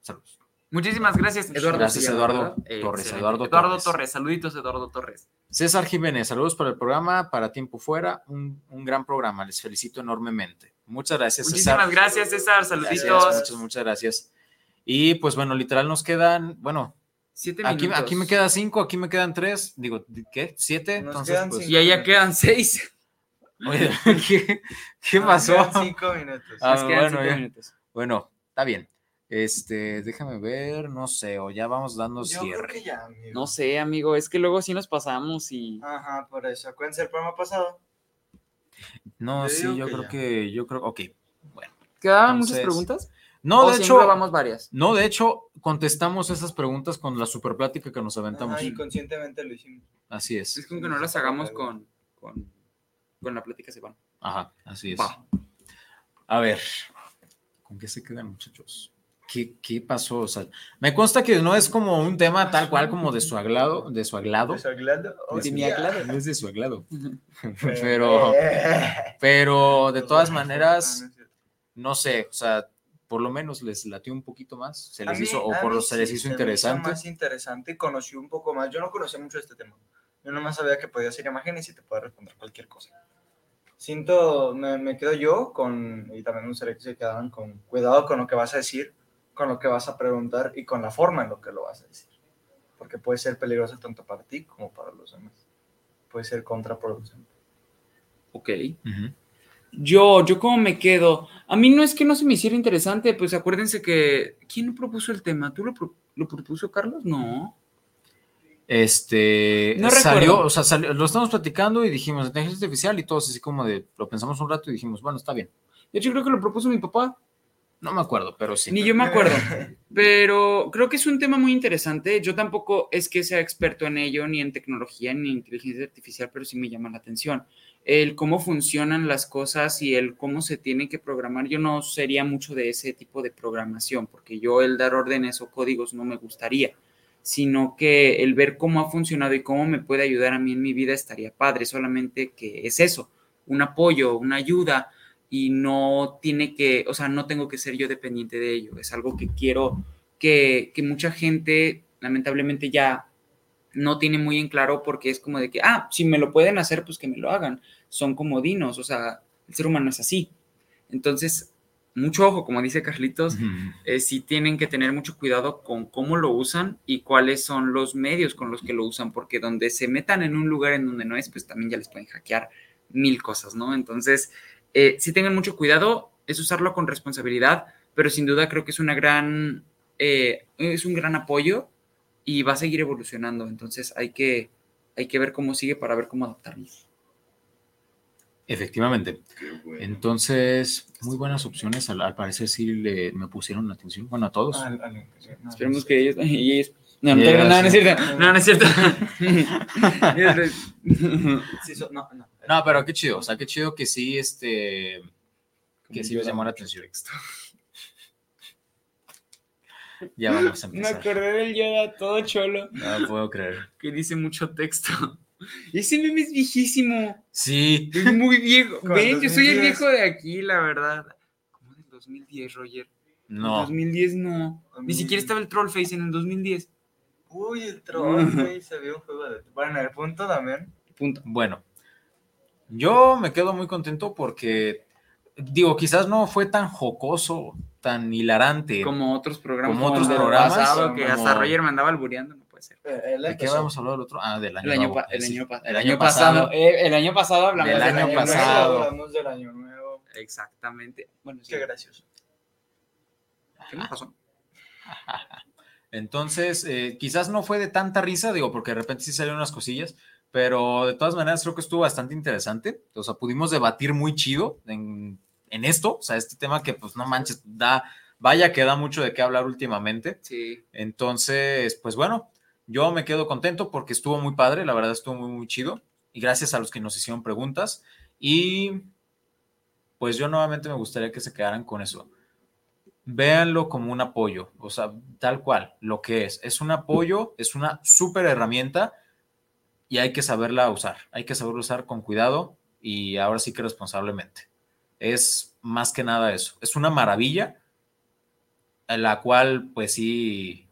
S3: Saludos.
S2: Muchísimas gracias, Eduardo.
S3: Gracias, Eduardo. Torres,
S2: Excelente.
S3: Eduardo
S2: Eduardo
S3: Torres.
S2: Torres. Saluditos, Eduardo Torres.
S3: César Jiménez, saludos para el programa Para Tiempo Fuera. Un, un gran programa, les felicito enormemente. Muchas gracias,
S2: Muchísimas
S3: César.
S2: gracias, César.
S3: Gracias,
S2: Saluditos.
S3: muchas, muchas gracias. Y pues bueno, literal nos quedan, bueno,
S2: Siete
S3: aquí,
S2: minutos.
S3: aquí me quedan cinco, aquí me quedan tres, digo, ¿qué? ¿Siete?
S4: Nos
S3: Entonces,
S4: quedan
S3: pues,
S2: Y allá quedan seis.
S3: Oye, ¿qué, qué
S4: Nos
S3: pasó?
S4: quedan Cinco minutos.
S3: Ah,
S2: Nos quedan
S3: bueno,
S2: cinco
S3: ya.
S2: minutos.
S3: Bueno, está bien. Este, déjame ver, no sé, o ya vamos dando
S4: Yo creo
S3: cierre.
S4: que ya, amigo.
S2: No sé, amigo, es que luego sí nos pasamos y...
S4: Ajá, por eso. Acuérdense el programa pasado.
S3: No,
S4: Yo
S3: sí, yo
S4: que
S3: creo
S4: ya.
S3: que, yo creo, ok. Bueno.
S2: ¿Quedaban muchas preguntas?
S3: No,
S2: ¿O
S3: de hecho,
S2: englobamos varias?
S3: no, de hecho, contestamos esas preguntas con la super plática que nos aventamos.
S4: Ajá, inconscientemente lo hicimos.
S3: Así es.
S2: Es como que no las hagamos con, con, con la plática se van.
S3: Ajá, así es.
S2: Va.
S3: A ver, ¿con qué se quedan, muchachos? ¿Qué, qué pasó? O sea, me consta que no es como un tema tal cual como de su agrado, de su agrado.
S4: Desaglando.
S3: De
S2: mi agrado.
S3: No es de su agrado. Pero, pero de todas maneras,
S4: No,
S3: sé, o sea, por lo menos les latió un poquito más, se les
S4: mí-
S3: hizo, o por lo se les
S4: sí,
S3: hizo
S4: me
S3: interesante.
S4: más interesante y conocí un poco más. Yo no conocía mucho de este tema. Yo nomás sabía que podía hacer imágenes y te podía responder cualquier cosa. Siento, me, me quedo yo con, y también me gustaría que se quedaran con cuidado con lo que vas a decir, con lo que vas a preguntar y con la forma en lo que lo vas a decir. Porque puede ser peligroso tanto para ti como para los demás. Puede ser contraproducente.
S2: Ok.
S3: Ujú.
S2: Yo, yo como me quedo. A mí no es que no se me hiciera interesante, pues acuérdense que. ¿Quién propuso el tema? ¿Tú lo, pro- lo propuso, Carlos? No.
S3: Este
S2: No
S3: salió,
S2: recuerdo.
S3: o sea, salió- lo estamos platicando y dijimos inteligencia artificial y todos así como de, lo pensamos un rato y dijimos, bueno, está bien.
S2: De hecho, creo que lo propuso mi papá.
S3: No me acuerdo, pero sí.
S2: Ni yo me acuerdo. Pero creo que es un tema muy interesante. Yo tampoco es que sea experto en ello, ni en tecnología, ni en inteligencia artificial, pero sí me llama la atención. El cómo funcionan las cosas y el cómo se tienen que programar. Yo no sería mucho de ese tipo de programación, porque yo el dar órdenes o códigos no me gustaría, sino que el ver cómo ha funcionado y cómo me puede ayudar a mí en mi vida estaría padre. Solamente que es eso, un apoyo, una ayuda y no tiene que, o sea, no tengo que ser yo dependiente de ello. Es algo que quiero que, que mucha gente lamentablemente ya no tiene muy en claro porque es como de que, ah, si me lo pueden hacer, pues que me lo hagan. Son comodinos, o sea, el ser humano es así. Entonces, mucho ojo, como dice Carlitos, eh, sí tienen que tener mucho cuidado con cómo lo usan y cuáles son los medios con los que lo usan, porque donde se metan en un lugar en donde no es, pues también ya les pueden hackear mil cosas, ¿no? Entonces, eh, sí tengan mucho cuidado, es usarlo con responsabilidad, pero sin duda creo que es una gran, eh, es un gran apoyo y va a seguir evolucionando. Entonces hay que, hay que ver cómo sigue para ver cómo adaptarnos.
S3: Efectivamente.
S5: Bueno.
S3: Entonces, muy buenas opciones. Al, al parecer sí le, me pusieron atención. Bueno, a todos.
S4: Ah, al- al- no,
S2: Esperemos que ellos. y ellos- no, no,
S3: Y
S2: te-
S3: ellos,
S2: no, no es cierto. No, no es cierto.
S4: sé. Sí, so- no, no.
S3: No, pero qué chido. O sea, qué chido que sí, este, que sí les llamó la atención. Ya vamos a
S2: Me
S3: empezar.
S2: acordé del Yoda todo cholo
S3: No puedo creer.
S2: que dice mucho texto. Ese meme es viejísimo.
S3: Sí.
S2: Es muy viejo. Ven, yo soy el
S4: 2010.
S2: viejo de aquí, la verdad. ¿Cómo del 2010, Roger? En
S3: No.
S2: 2010 no. Ni siquiera estaba el Trollface en el 2010.
S4: Uy, el troll, güey, se vio un juego de... Bueno, el punto también.
S2: Punto.
S3: Bueno, yo me quedo muy contento porque, digo, quizás no fue tan jocoso, tan hilarante.
S2: Como otros programas.
S3: Como otros
S2: el del
S3: programas,
S2: pasado, que
S3: como-
S2: hasta Roger me andaba albureando, no puede ser.
S4: Eh,
S3: ¿De qué habíamos hablado el otro? Ah, del año
S2: El año,
S3: nuevo.
S2: pa- el,
S3: Sí.
S2: año, pa-
S3: El año pasado.
S2: eh, el año pasado hablamos
S3: Del
S2: del
S3: año
S2: año
S3: pasado.
S2: nuevo.
S4: Hablamos del año nuevo.
S2: Exactamente. Bueno, sí.
S4: Qué gracioso.
S2: ¿Qué me pasó?
S3: Entonces, eh, quizás no fue de tanta risa, digo, porque de repente sí salieron unas cosillas, pero de todas maneras creo que estuvo bastante interesante. O sea, pudimos debatir muy chido en, en esto, o sea, este tema que pues no manches, da, vaya que da mucho de qué hablar últimamente.
S2: Sí.
S3: Entonces, pues bueno, yo me quedo contento porque estuvo muy padre, la verdad estuvo muy, muy chido. Y gracias a los que nos hicieron preguntas. Y pues yo nuevamente me gustaría que se quedaran con eso. Véanlo como un apoyo, o sea, tal cual, lo que es. Es un apoyo, es una súper herramienta y hay que saberla usar. Hay que saberla usar con cuidado y ahora sí que responsablemente. Es más que nada eso. Es una maravilla en la cual pues sí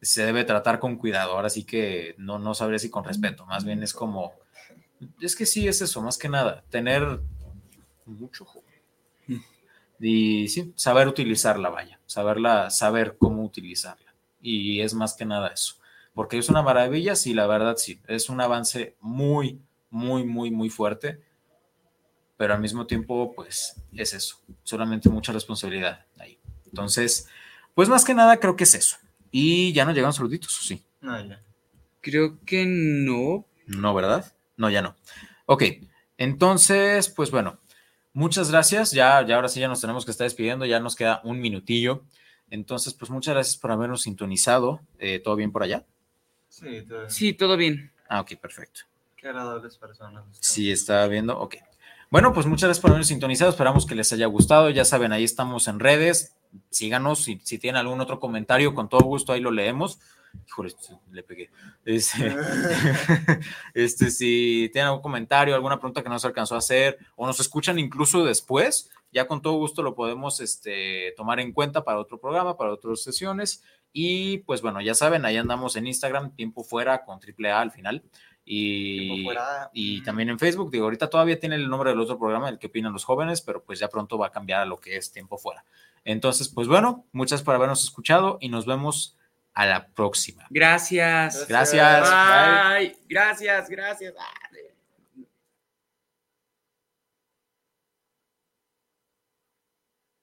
S3: se debe tratar con cuidado. Ahora sí que no, no sabría si con respeto, más bien es como, es que sí es eso, más que nada, tener mucho ojo. Y sí, saber utilizarla, vaya, saberla, saber cómo utilizarla. Y es más que nada eso. Porque es una maravilla, sí, la verdad sí, es un avance muy, muy, muy, muy fuerte. Pero al mismo tiempo, pues es eso, solamente mucha responsabilidad ahí. Entonces, pues más que nada creo que es eso. Y ya no llegan saluditos, ¿o sí?
S4: No, ya.
S2: Creo que no.
S3: No, ¿verdad? No, ya no. Ok, entonces, pues bueno, muchas gracias. Ya, ya ahora sí ya nos tenemos que estar despidiendo, ya nos queda un minutillo. Entonces, pues muchas gracias por habernos sintonizado. Eh, ¿Todo bien por allá?
S4: Sí, todo-
S2: Sí, todo bien.
S3: Ah, ok, perfecto.
S4: Qué agradables personas.
S3: Sí, está viendo. Ok. Bueno, pues muchas gracias por habernos sintonizado. Esperamos que les haya gustado. Ya saben, ahí estamos en redes. Síganos. Si, si tienen algún otro comentario, con todo gusto ahí lo leemos. Híjole, le pegué. Este, este, si tienen algún comentario, alguna pregunta que no se alcanzó a hacer, o nos escuchan incluso después, ya con todo gusto lo podemos este, tomar en cuenta para otro programa, para otras sesiones. Y pues bueno, ya saben, ahí andamos en Instagram, tiempo fuera con triple A al final. Y, y también en Facebook, digo, ahorita todavía tiene el nombre del otro programa, el que opinan los jóvenes, pero pues ya pronto va a cambiar a lo que es tiempo fuera. Entonces, pues bueno, muchas por habernos escuchado y nos vemos a la próxima.
S2: Gracias.
S3: Gracias.
S2: Bye. Gracias, gracias. Ah,